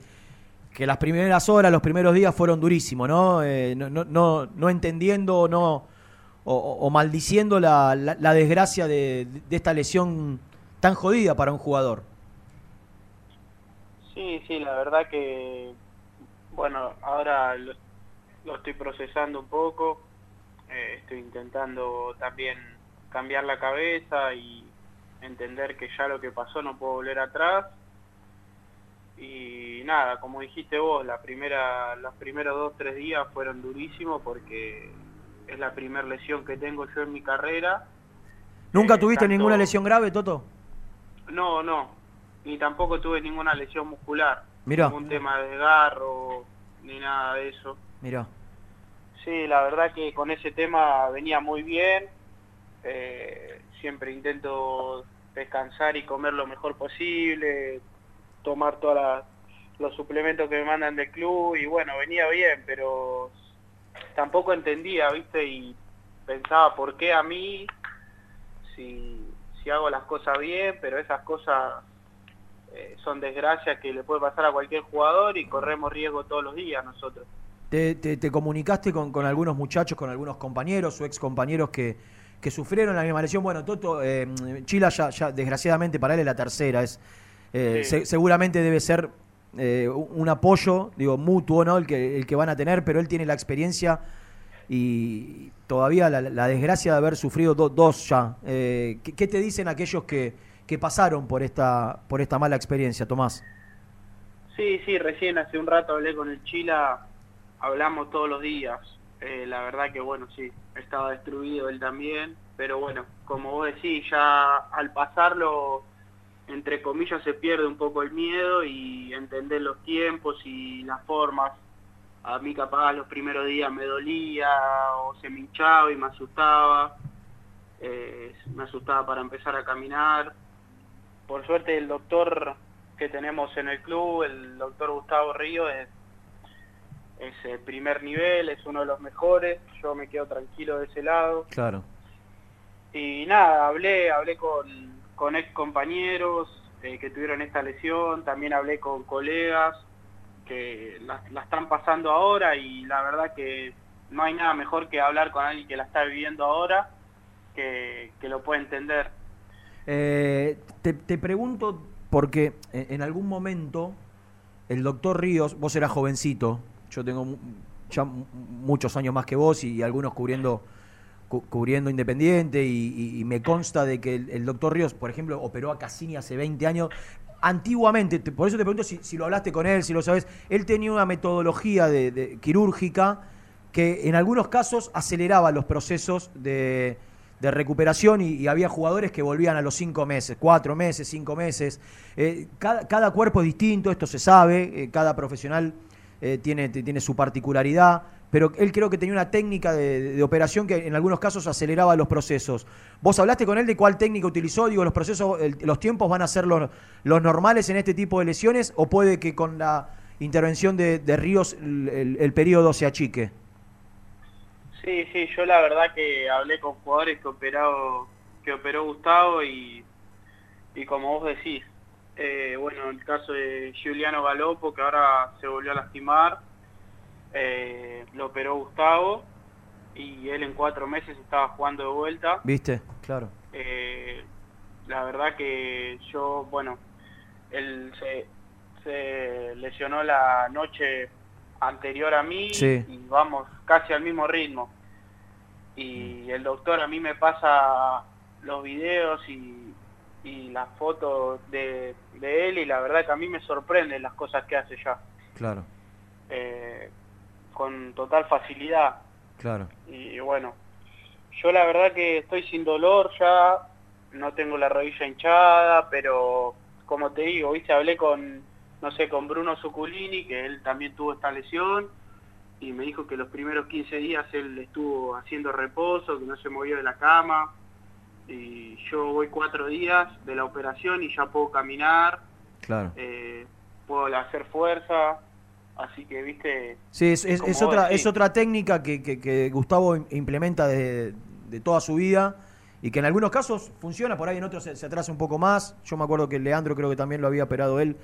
que las primeras horas, los primeros días fueron durísimos, ¿no? Eh, no, no, no, no entendiendo no, o, maldiciendo la, la- la desgracia de, de esta lesión tan jodida para un jugador. Sí, sí, la verdad que, bueno, ahora lo, lo estoy procesando un poco, eh, estoy intentando también cambiar la cabeza y entender que ya lo que pasó no puedo volver atrás. Y nada, como dijiste vos, la primera, los primeros dos, tres días fueron durísimos porque es la primera lesión que tengo yo en mi carrera. ¿Nunca Eh, tuviste tanto- ninguna lesión grave, Toto? No, no, ni tampoco tuve ninguna lesión muscular. Mirá. Ningún tema de desgarro, ni nada de eso. Mirá. Sí, la verdad que con ese tema venía muy bien. Eh, siempre intento descansar y comer lo mejor posible, tomar todos los suplementos que me mandan del club y bueno, venía bien, pero tampoco entendía, ¿viste? Y pensaba, ¿por qué a mí? Si, si hago las cosas bien, pero esas cosas eh, son desgracias que le puede pasar a cualquier jugador y corremos riesgo todos los días nosotros. ¿Te, te- te comunicaste con, con algunos muchachos, con algunos compañeros o ex compañeros que, que sufrieron la misma lesión? Bueno, Toto, eh, Chila ya, ya, desgraciadamente para él es la tercera. Es, eh, Sí. se- seguramente debe ser eh, un apoyo, digo, mutuo, ¿no? El que, el que van a tener, pero él tiene la experiencia y todavía la, desgracia de haber sufrido do- dos ya. Eh, ¿qué, qué te dicen aquellos que, que pasaron por esta, por esta mala experiencia, Tomás? Sí, sí, recién hace un rato hablé con el Chila, hablamos todos los días. Eh, la verdad que bueno, sí, estaba destruido él también, pero bueno, como vos decís, ya al pasarlo, entre comillas, se pierde un poco el miedo y entender los tiempos y las formas. A mí capaz los primeros días me dolía o se me hinchaba y me asustaba. Eh, me asustaba para empezar a caminar. Por suerte el doctor que tenemos en el club, el doctor Gustavo Río, es, es el primer nivel, es uno de los mejores. Yo me quedo tranquilo de ese lado. Claro. Y nada, hablé, hablé con, con ex compañeros eh, que tuvieron esta lesión, también hablé con colegas que la, están pasando ahora y la verdad que no hay nada mejor que hablar con alguien que la está viviendo ahora, que, que lo puede entender. Eh, te, te pregunto porque en en algún momento el doctor Ríos, vos eras jovencito, yo tengo ya mu- muchos años más que vos y, algunos cubriendo cu- cubriendo Independiente y, me consta de que el, doctor Ríos, por ejemplo, operó a Cassini hace 20 años. Antiguamente, te- por eso te pregunto si, lo hablaste con él, si lo sabes, él tenía una metodología de, quirúrgica que en algunos casos aceleraba los procesos de, de recuperación y, había jugadores que volvían a los cinco meses, cuatro meses, cinco meses. Eh, cada, cuerpo es distinto, esto se sabe, eh, cada profesional eh, tiene, tiene su particularidad, pero él creo que tenía una técnica de, operación que en algunos casos aceleraba los procesos. ¿Vos hablaste con él de cuál técnica utilizó? Digo, los procesos, los tiempos van a ser los, normales en este tipo de lesiones o puede que con la intervención de, Ríos el, el- el periodo se achique? Sí, sí, yo la verdad que hablé con jugadores que operado, que operó Gustavo y, y como vos decís, eh, bueno, el caso de Giuliano Galopo, que ahora se volvió a lastimar, eh, lo operó Gustavo y él en cuatro meses estaba jugando de vuelta. ¿Viste? Claro. Eh, la verdad que yo, bueno, él se, se lesionó la noche anterior a mí Sí. y vamos casi al mismo ritmo. Y el doctor a mí me pasa los videos y, y las fotos de, de él y la verdad que a mí me sorprenden las cosas que hace ya. Claro, Eh, con total facilidad. claro. Y bueno, yo la verdad que estoy sin dolor ya, no tengo la rodilla hinchada, pero como te digo, viste, hablé con, no sé, con Bruno Zuculini, que él también tuvo esta lesión, y me dijo que los primeros 15 días él estuvo haciendo reposo, que no se movió de la cama, y yo voy cuatro días de la operación y ya puedo caminar, Claro. eh, puedo hacer fuerza, así que, viste... Sí, es, otra, decís. es otra técnica que, que- que Gustavo im- implementa de, de toda su vida y que en algunos casos funciona, por ahí en otros se, se atrasa un poco más. Yo me acuerdo que Leandro creo que también lo había operado él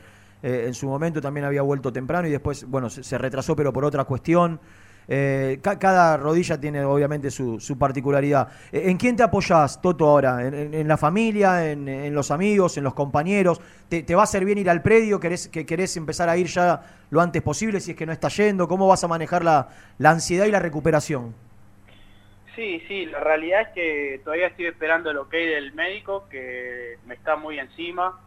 eh, en su momento, también había vuelto temprano y después, bueno, se, se retrasó pero por otra cuestión. Eh, ca- cada rodilla tiene obviamente su, su particularidad. Eh, ¿En quién te apoyás, Toto, ahora? ¿En, en- la familia, en, los amigos, en los compañeros? ¿Te, va a hacer bien ir al predio? ¿Querés, que querés empezar a ir ya lo antes posible si es que no está yendo? ¿Cómo vas a manejar la, la ansiedad y la recuperación? Sí, sí, la realidad es que todavía estoy esperando el ok del médico, que me está muy encima.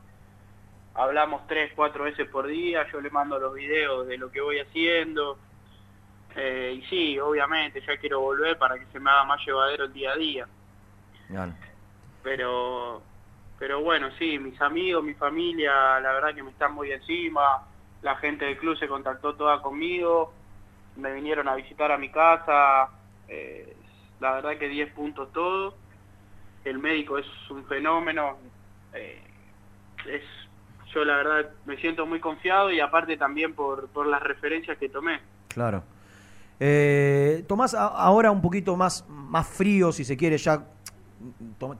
Hablamos tres, cuatro veces por día, yo le mando los videos de lo que voy haciendo. Eh, y sí, obviamente, ya quiero volver para que se me haga más llevadero el día a día. Pero, pero bueno, sí, mis amigos, mi familia, la verdad que me están muy encima. La gente del club se contactó toda conmigo, me vinieron a visitar a mi casa. eh, la verdad que 10 puntos todo. el médico es un fenómeno. eh, es, yo la verdad me siento muy confiado y aparte también por, por las referencias que tomé. Claro. Eh, Tomás, ahora un poquito más, más frío, si se quiere, ya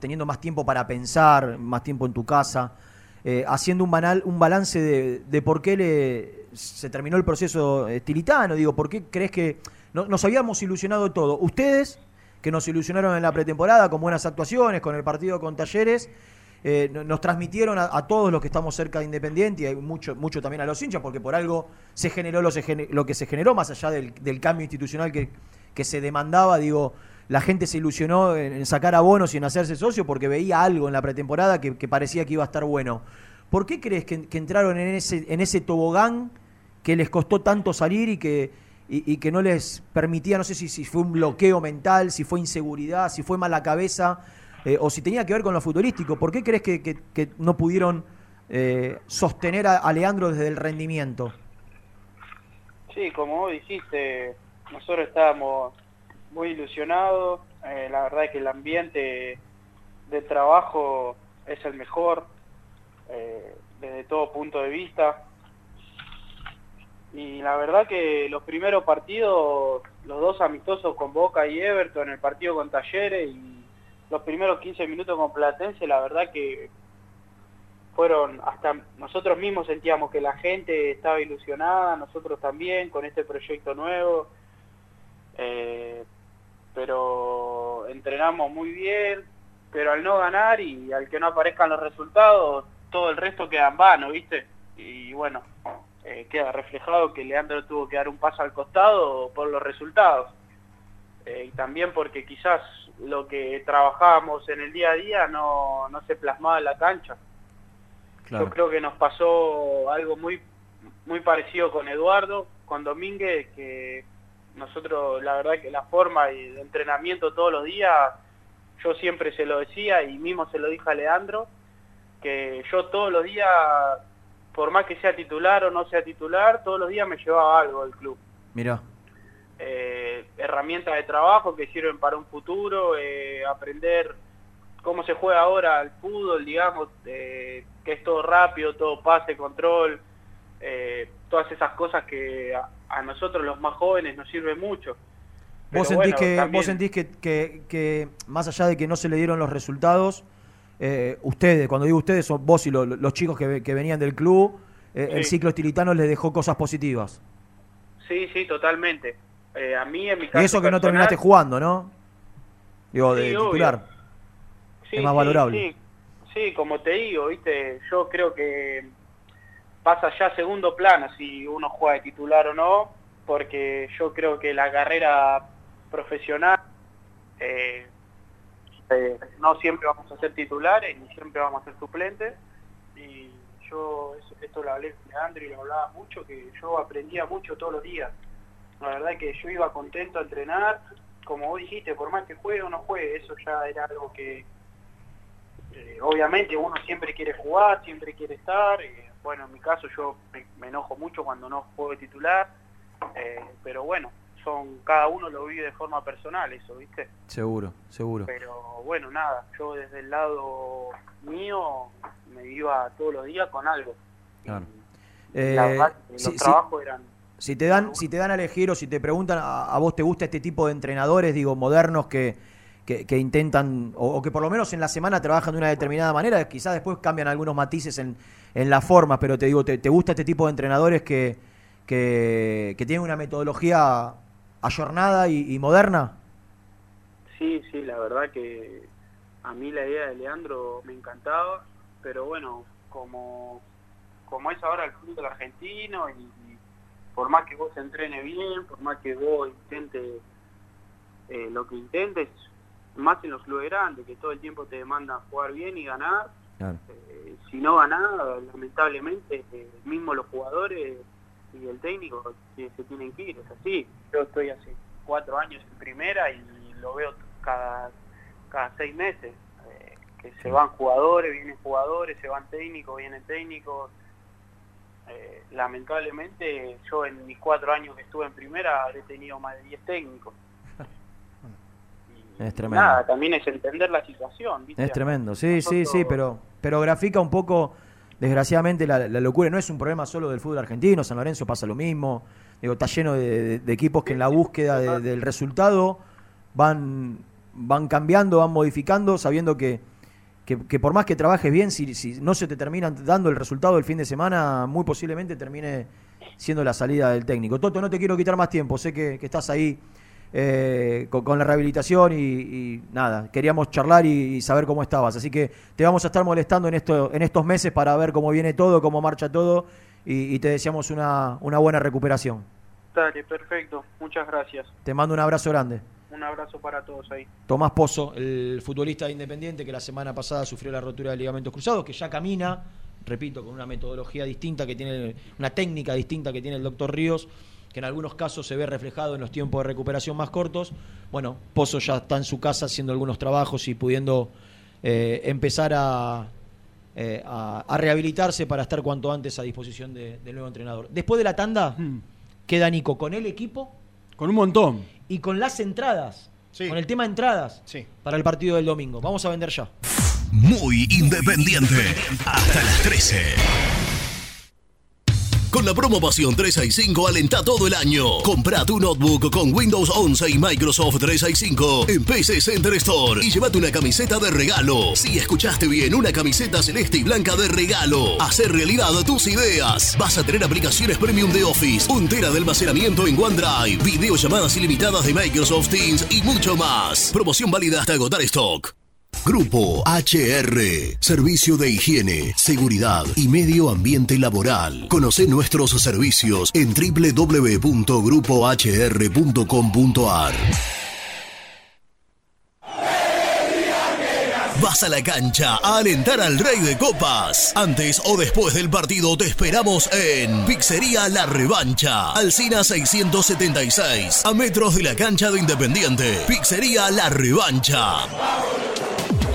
teniendo más tiempo para pensar, más tiempo en tu casa, eh, haciendo un, banal, un balance de, de por qué le, se terminó el proceso estilitano. Digo, ¿por qué crees que no- nos habíamos ilusionado todo? Ustedes, que nos ilusionaron en la pretemporada con buenas actuaciones, con el partido con Talleres, eh, no- nos transmitieron a, todos los que estamos cerca de Independiente y hay mucho, mucho también a los hinchas, porque por algo se generó lo, que se generó, más allá del, cambio institucional que, se demandaba, digo, la gente se ilusionó en, sacar abonos y en hacerse socio porque veía algo en la pretemporada que, parecía que iba a estar bueno. ¿Por qué crees que, entraron en ese, en ese tobogán que les costó tanto salir y que, no les permitía, no sé si fue un bloqueo mental, si fue inseguridad, si fue mala cabeza, eh, o si tenía que ver con lo futbolístico? ¿Por qué crees que, no pudieron eh, sostener a, a Leandro desde el rendimiento? Sí, como vos dijiste, nosotros estábamos muy ilusionados. eh, la verdad es que el ambiente de trabajo es el mejor desde todo punto de vista. Y la verdad que los primeros partidos, los dos amistosos con Boca y Everton, el partido con Talleres y los primeros 15 minutos con Platense, la verdad que fueron hasta nosotros mismos sentíamos que la gente estaba ilusionada, nosotros también con este proyecto nuevo, eh, pero entrenamos muy bien, pero al no ganar y al que no aparezcan los resultados, todo el resto queda en vano, ¿viste? Y bueno, eh, queda reflejado que Leandro tuvo que dar un paso al costado por los resultados. Eh, y también porque quizás lo que trabajábamos en el día a día no, no se plasmaba en la cancha. Yo creo que nos pasó algo muy muy parecido con Eduardo, con Domínguez, que nosotros la verdad que la forma y de entrenamiento todos los días, yo siempre se lo decía y mismo se lo dije a Leandro, que yo todos los días, por más que sea titular o no sea titular, todos los días me llevaba algo del club. Mirá. Eh, herramientas de trabajo que sirven para un futuro, eh, aprender cómo se juega ahora el fútbol, digamos, eh, que es todo rápido, todo pase, control, eh, todas esas cosas que a, a nosotros los más jóvenes nos sirven mucho. Pero ¿Vos sentís, bueno, que, también- vos sentís que, que- que, más allá de que no se le dieron los resultados, eh, ustedes, cuando digo ustedes, son vos y lo- lo- los chicos que, que venían del club, eh, el ciclo estilitano les dejó cosas positivas? Sí, sí, totalmente. Eh, a mí en mi Y eso que no terminaste jugando, ¿no? Digo, de Sí, titular. Sí, es más sí, valorable. Sí, como te digo, viste, yo creo que pasa ya a segundo plano si uno juega de titular o no, porque yo creo que la carrera profesional eh, eh, no siempre vamos a ser titulares ni siempre vamos a ser suplentes y yo esto lo hablé con Leandro y lo hablaba mucho que yo aprendía mucho todos los días la verdad que yo iba contento a entrenar como vos dijiste por más que juegue o no juegue eso ya era algo que eh, obviamente uno siempre quiere jugar siempre quiere estar eh, bueno en mi caso yo me, me enojo mucho cuando no juego de titular eh, pero bueno son cada uno lo vive de forma personal eso viste Seguro, seguro. pero bueno, nada, yo desde el lado mío me iba todos los días con algo. Claro. la Eh, verdad los trabajos eran... Si te dan, si te dan a elegir o si te preguntan a, vos te gusta este tipo de entrenadores, digo, modernos que, que, intentan, o, que por lo menos en la semana trabajan de una determinada manera, quizás después cambian algunos matices en, en la forma, pero te digo, ¿te, te gusta este tipo de entrenadores que, que, que tienen una metodología ayornada y, y moderna? Sí, sí, la verdad que a mí la idea de Leandro me encantaba, pero bueno, como, como es ahora el fútbol argentino y por más que vos entrenes bien, por más que vos intentes eh, lo que intentes, más en los clubes grandes, que todo el tiempo te demandan jugar bien y ganar, eh, si no ganás, lamentablemente, eh, mismo los jugadores y el técnico que se tienen que ir, es así. Yo estoy hace cuatro años en primera y lo veo cada, cada seis meses, que se van jugadores, vienen jugadores, se van técnicos, vienen técnicos. Eh, lamentablemente yo en mis cuatro años que estuve en primera he tenido más de 10 técnicos. Es tremendo. nada, también es entender la situación. ¿viste? Es tremendo, sí, sí, sí, pero, pero grafica un poco, desgraciadamente, la, la locura. No es un problema solo del fútbol argentino, San Lorenzo pasa lo mismo. Digo, está lleno de, de- de equipos que en la búsqueda de- del resultado van, van cambiando, van modificando, sabiendo que, que, que por más que trabajes bien, si, si no se te termina dando el resultado del fin de semana, muy posiblemente termine siendo la salida del técnico. Toto, no te quiero quitar más tiempo, sé que, que estás ahí eh, con, con la rehabilitación y, y nada, queríamos charlar y, y saber cómo estabas. Así que te vamos a estar molestando en, esto, en estos meses para ver cómo viene todo, cómo marcha todo y, y te deseamos una, una buena recuperación. Dale, perfecto. Muchas gracias. Te mando un abrazo grande. Un abrazo para todos ahí. Tomás Pozo, el futbolista de Independiente que la semana pasada sufrió la rotura de ligamentos cruzados, que ya camina, repito, con una metodología distinta que tiene, una técnica distinta que tiene el doctor Ríos, que en algunos casos se ve reflejado en los tiempos de recuperación más cortos. Bueno, Pozo ya está en su casa haciendo algunos trabajos y pudiendo eh, empezar a, eh, a, a rehabilitarse para estar cuanto antes a disposición de- del nuevo entrenador. Después de la tanda, queda Nico con el equipo. Con un montón. Y con las entradas. Con el tema entradas. Para el partido del domingo. Vamos a vender ya. Muy independiente. Hasta las 13. Con la promo Pasión 365 alenta todo el año. Compra tu notebook con Windows 11 y Microsoft 365 en PC Center Store y llévate una camiseta de regalo. Si escuchaste bien, una camiseta celeste y blanca de regalo. Hacer realidad tus ideas. Vas a tener aplicaciones premium de Office, un tera de almacenamiento en OneDrive, videollamadas ilimitadas de Microsoft Teams y mucho más. Promoción válida hasta agotar stock. Grupo HR, Servicio de Higiene, Seguridad y Medio Ambiente Laboral. Conoce nuestros servicios en www.grupohr.com.ar. Vas a la cancha a alentar al Rey de Copas. Antes o después del partido te esperamos en Pizzería La Revancha, Alcina 676, a metros de la cancha de Independiente. Pizzería La Revancha.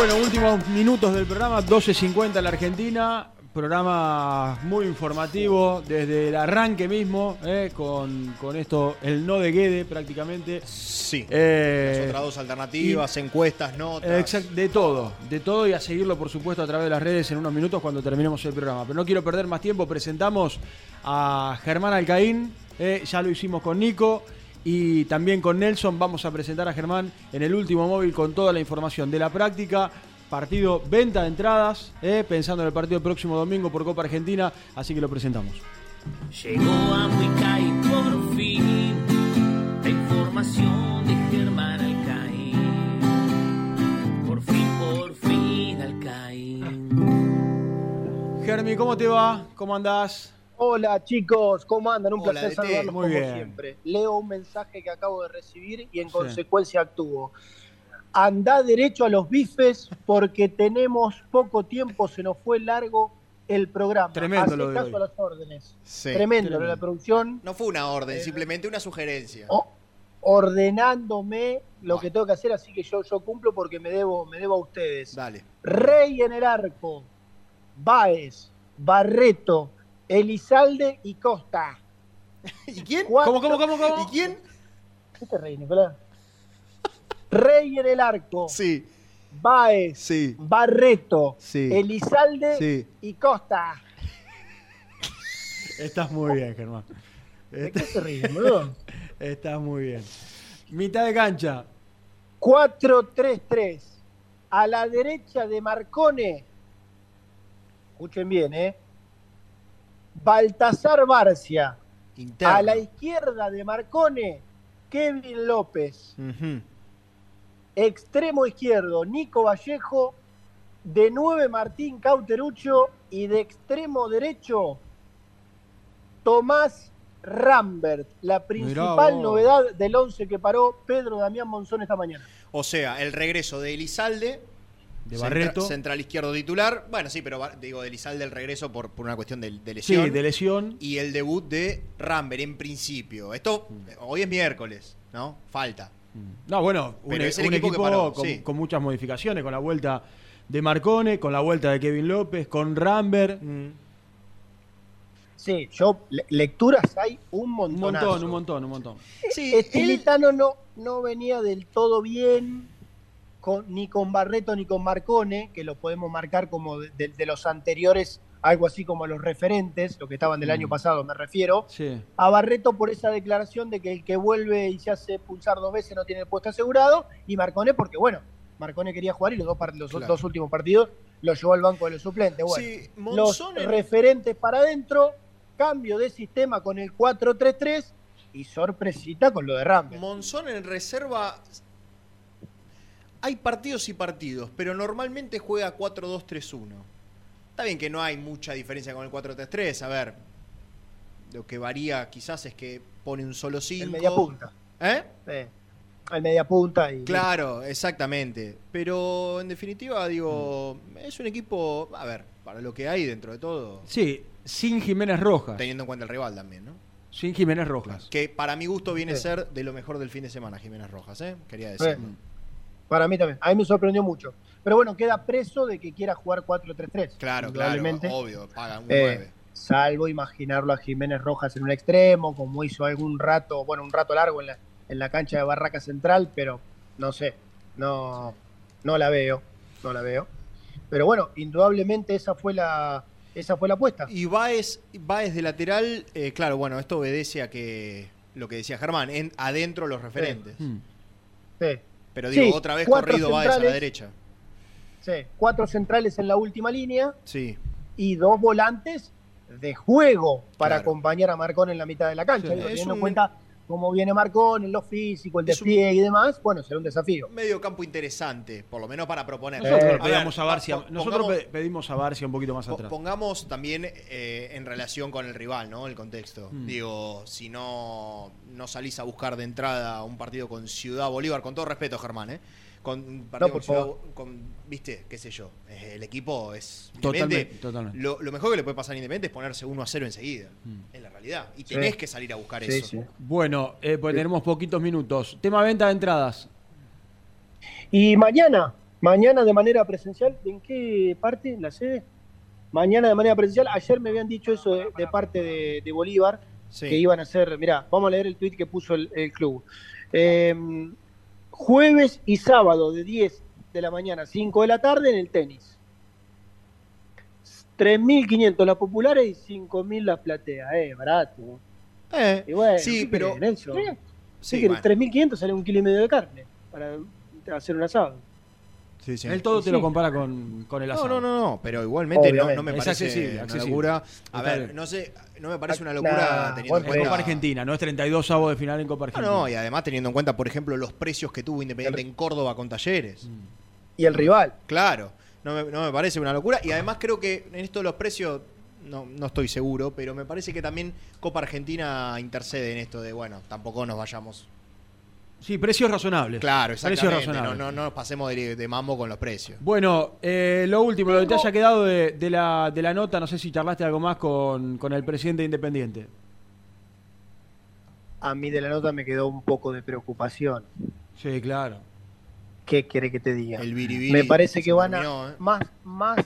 Bueno, últimos minutos del programa, 12.50 en la Argentina. Programa muy informativo desde el arranque mismo, eh, con, con esto, el no de Guede prácticamente. Sí. Eh, Las otras dos alternativas, encuestas, notas. Exacto, de todo, de todo y a seguirlo por supuesto a través de las redes en unos minutos cuando terminemos el programa. Pero no quiero perder más tiempo, presentamos a Germán Alcaín, eh, ya lo hicimos con Nico y también con Nelson. Vamos a presentar a Germán en el último móvil con toda la información de la práctica. Partido venta de entradas, eh, pensando en el partido próximo domingo por Copa Argentina, así que lo presentamos. Llegó a Huicay por fin la información de Germán Alcaín. Por fin, por fin Alcaín. Germi, ¿cómo te va? ¿Cómo andás? Hola chicos, ¿cómo andan? Un Hola, placer saludarlos Muy como bien. siempre. Leo un mensaje que acabo de recibir y en consecuencia actúo. Andá derecho a los bifes porque tenemos poco tiempo, se nos fue largo el programa. Tremendo Hacé lo de caso hoy. a las órdenes. Sí. Tremendo, lo de la producción No fue una orden, simplemente una sugerencia. ordenándome lo que tengo que hacer, así que yo, yo cumplo porque me debo, me debo a ustedes. Dale. Rey en el arco, Baez, Barreto, Elizalde y Costa. ¿Y quién? ¿Cómo, cómo, cómo, cómo? ¿Y quién? ¿Qué te reí, Nicolás? Rey en el arco. Sí. Baez. Sí. Barreto. Sí. Elizalde Sí. y Costa. Estás muy bien, Germán. ¿De qué se ríen, boludo? Estás muy bien. Mitad de cancha. 4-3-3. A la derecha de Marcone. Escuchen bien, ¿eh? Baltasar Barcia. Interno. A la izquierda de Marcone, Kevin López. Extremo izquierdo, Nico Vallejo. De 9, Martín Cauterucho. Y de extremo derecho, Tomás Rambert. La principal novedad del 11 que paró Pedro Damián Monzón esta mañana. O sea, el regreso de Elizalde. De centra- Barreto. Central izquierdo titular. Bueno, sí, pero digo, de Elizalde el regreso por, por una cuestión de, de lesión. Sí, de lesión. Y el debut de Rambert en principio. Esto, hoy es miércoles, ¿no? Falta. No, bueno, un, Pero es el un equipo que equipo paró, con, sí. con muchas modificaciones, con la vuelta de Marcone, con la vuelta de Kevin López, con Rambert. Mm. Sí, yo, le- lecturas hay un Un montón. montón, un montón, un montón. Sí, Estilitano no, no venía del todo bien, con- ni con Barreto ni con Marcone, que lo podemos marcar como de, los anteriores, algo así como los referentes, lo que estaban del Mm. año pasado, me refiero. Sí. A Barreto por esa declaración de que el que vuelve y se hace pulsar dos veces no tiene el puesto asegurado, y Marcone porque, bueno, Marcone quería jugar y los dos, par- los Claro. dos últimos partidos lo llevó al banco de los suplentes. Bueno, Sí, los en- referentes para adentro, cambio de sistema con el 4-3-3 y sorpresita con lo de Rambert. Monzón en reserva. Hay partidos y partidos, pero normalmente juega 4-2-3-1. Está bien que no hay mucha diferencia con el 4-3-3. A ver, lo que varía quizás es que pone un solo 5. El media punta. ¿Eh? Sí. El media punta y. Claro, exactamente. Pero en definitiva, digo, es un equipo, a ver, para lo que hay dentro de todo, Sí, sin Jiménez Rojas. teniendo en cuenta el rival también, ¿no? Sin Jiménez Rojas. Que para mi gusto viene a Sí. ser de lo mejor del fin de semana, Jiménez Rojas, ¿eh? Quería Sí. Para mí también. A mí me sorprendió mucho. Pero bueno, queda preso de que quiera jugar 4-3-3. Claro, claro, indudablemente. obvio, paga un Eh, 9. salvo imaginarlo a Jiménez Rojas en un extremo, como hizo algún rato, bueno, un rato largo en la, en la cancha de Barraca Central, pero no sé, no, no la veo, no la veo. Pero bueno, indudablemente esa fue la, esa fue la apuesta. Y Baez, Baez de lateral, eh, claro, bueno, esto obedece a que lo que decía Germán, en, adentro los referentes. Mm. Sí. Pero digo, Sí, otra vez cuatro corrido Baez a la derecha. Sí, cuatro centrales en la última línea Sí. y dos volantes de juego para Claro. acompañar a Marcón en la mitad de la cancha. Sí, teniendo en un- cuenta cómo viene Marcón, en lo físico, el Es un- despliegue y demás, bueno, será un desafío. Medio campo interesante, por lo menos para proponer. Nosotros, Eh, pedimos a ver, Barcia, nosotros pedimos a Barcia un poquito más atrás. Pongamos también eh, en relación con el rival, ¿no? El contexto. Mm. Digo, si no, no salís a buscar de entrada un partido con Ciudad Bolívar, con todo respeto, Germán, ¿eh? Con un partido No, con por Ciudad, favor. con, viste, qué sé yo, el equipo es Totalmente. Lo, lo mejor que le puede pasar a Independiente es ponerse 1 a 0 enseguida, Mm. en la realidad. Y Sí. tenés que salir a buscar Sí, eso. sí. Bueno, eh, pues tenemos poquitos minutos. Tema venta de entradas. Y mañana, mañana de manera presencial, ¿en qué parte? ¿La sede? Mañana de manera presencial, ayer me habían dicho eso de, de parte de, de Bolívar, Sí. que iban a hacer, mirá, vamos a leer el tweet que puso el, el club. Eh, jueves y sábado de 10 de la mañana a 5 de la tarde en el tenis. 3.500 las populares y 5.000 las plateas, eh, barato. Eh, Y bueno, sí, ¿qué pero. Sí, Sí, que bueno. 3.500 sale un kilo y medio de carne para hacer un asado. Sí, sí. Él todo te Sí. lo compara con, con el No, asado. no, no, no, pero igualmente no, no me Es parece accesible, una accesible. locura. A ver, no sé, no me parece una Nah, locura teniendo en cuenta. Copa Argentina, no es 32 avos de final en Copa No, Argentina. no, y además teniendo en cuenta, por ejemplo, los precios que tuvo Independiente en Córdoba con Talleres. Mm. Y el rival. Claro, no me, no me parece una locura. Y además creo que en esto de los precios, no, no estoy seguro, pero me parece que también Copa Argentina intercede en esto de, bueno, tampoco nos vayamos. Sí, precios razonables. Claro, Precios exactamente. No, razonables. no, no nos pasemos de, de mambo con los precios. Bueno, eh, lo último, lo que te haya quedado de, de la, de la nota, no sé si charlaste algo más con, con el presidente de Independiente. A mí de la nota me quedó un poco de preocupación. Sí, claro. ¿Qué quiere que te diga? El biribiri Me parece que van a ¿eh? más, más,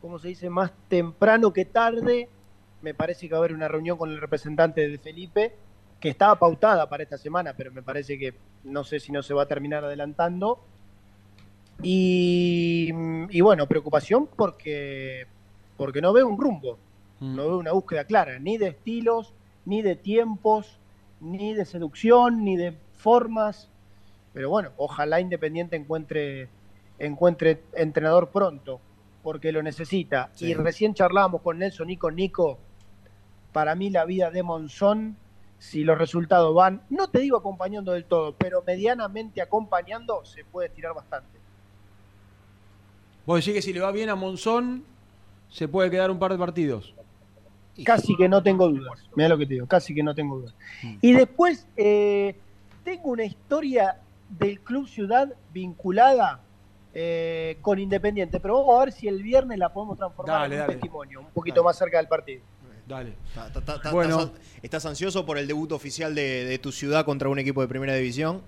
¿cómo se dice? Más temprano que tarde. Me parece que va a haber una reunión con el representante de Felipe, que estaba pautada para esta semana, pero me parece que no sé si no se va a terminar adelantando. Y, y bueno, preocupación porque, porque no veo un rumbo, Mm. no veo una búsqueda clara, ni de estilos, ni de tiempos, ni de seducción, ni de formas. Pero bueno, ojalá Independiente encuentre, encuentre entrenador pronto, porque lo necesita. Sí. Y recién charlábamos con Nelson y con Nico. Para mí la vida de Monzón, si los resultados van, no te digo acompañando del todo, pero medianamente acompañando, se puede estirar bastante. Vos decís que si le va bien a Monzón, se puede quedar un par de partidos. Casi que no tengo dudas. Mira lo que te digo, casi que no tengo dudas. Mm. Y después, eh, tengo una historia del Club Ciudad vinculada eh, con Independiente, pero vamos a ver si el viernes la podemos transformar Dale, en un dale. testimonio, un poquito Dale. más cerca del partido. Dale. Ta- ta- ta- ta- Bueno. ¿Estás, ansioso por el debut oficial de, de tu ciudad contra un equipo de primera división?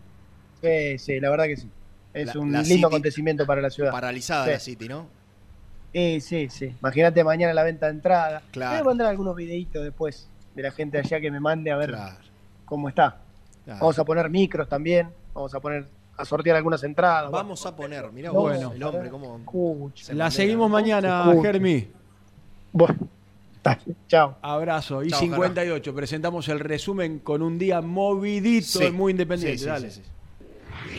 Sí, sí, la verdad que sí. Es La- un la lindo City acontecimiento para la ciudad. Paralizada Sí. la City, ¿no? Sí, sí, sí. Imagínate mañana la venta de entrada. Claro. Voy a mandar algunos videitos después de la gente allá que me mande a ver Claro. cómo está. Claro. Vamos a poner micros también. Vamos a poner a sortear algunas entradas. Vamos a poner, mirá No, vos, bueno. el hombre, cómo. Escucha. La seguimos mañana. Germi. Bueno, dale, chao. Abrazo. Y Chao, 58. Presentamos el resumen con un día movidito Sí. y muy independiente. Sí, sí, Dale. sí,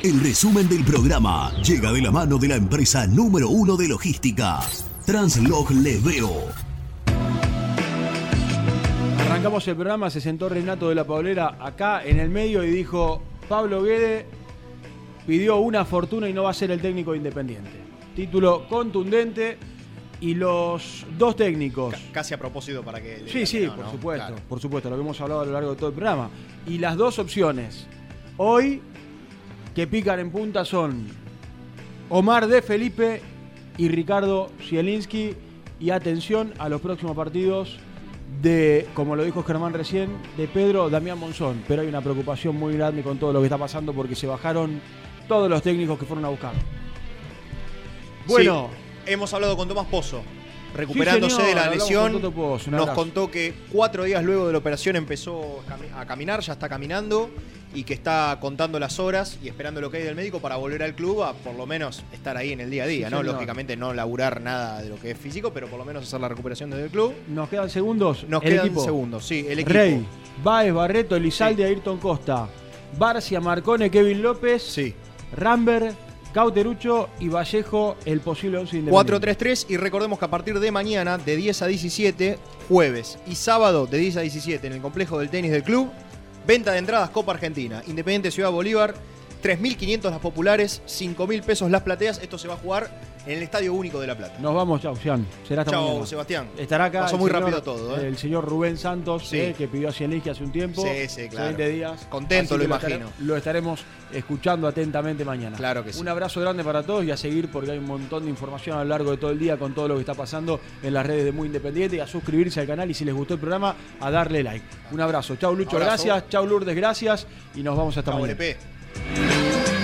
El resumen del programa llega de la mano de la empresa número uno de logística, Translog Leveo. Arrancamos el programa, se sentó Renato de la Paulera acá en el medio y dijo, Pablo Guede pidió una fortuna y no va a ser el técnico de independiente. Título contundente y los dos técnicos. Casi a propósito para que. Sí, sí, no, por ¿no? supuesto, Claro. por supuesto, lo que hemos hablado a lo largo de todo el programa. Y las dos opciones hoy que pican en punta son Omar de Felipe y Ricardo Zielinski. Y atención a los próximos partidos de, como lo dijo Germán recién, de Pedro Damián Monzón. Pero hay una preocupación muy grande con todo lo que está pasando porque se bajaron todos los técnicos que fueron a buscar. Bueno, Sí, hemos hablado con Tomás Pozo, recuperándose de la lesión. con Pozo, nos contó que cuatro días luego de la operación empezó a caminar, ya está caminando y que está contando las horas y esperando lo que hay del médico para volver al club a por lo menos estar ahí en el día a día, Sí, ¿no? señor. Lógicamente no laburar nada de lo que es físico, pero por lo menos hacer la recuperación desde el club. nos quedan segundos. Nos El quedan equipo. segundos, sí, el equipo. Rey, Baez, Barreto, Elizalde, Ayrton Costa, Barcia, Marcone, Kevin López, Rambert, Cauterucho y Vallejo, el posible 11 independiente. 4-3-3 y recordemos que a partir de mañana de 10 a 17, jueves y sábado de 10 a 17 en el complejo del tenis del club, venta de entradas Copa Argentina, Independiente Ciudad Bolívar, 3.500 las populares, 5.000 pesos las plateas, esto se va a jugar en el Estadio Único de La Plata. Nos vamos, chau, Sean. Será hasta Chau, mañana. Sebastián. Estará acá. Pasó el muy señor- rápido todo, ¿eh? El señor Rubén Santos, Sí. eh, que pidió a Zielinski hace un tiempo. Sí, sí, claro. 20 días. Contento, lo imagino. Lo estaremos escuchando atentamente mañana. Claro que sí. Un abrazo grande para todos y a seguir porque hay un montón de información a lo largo de todo el día con todo lo que está pasando en las redes de Muy Independiente y a suscribirse al canal y si les gustó el programa, a darle like. Un abrazo. Chau Lucho, Abrazo. gracias. Chau Lourdes, gracias. Y nos vamos hasta Chau, mañana. LP. Thank you.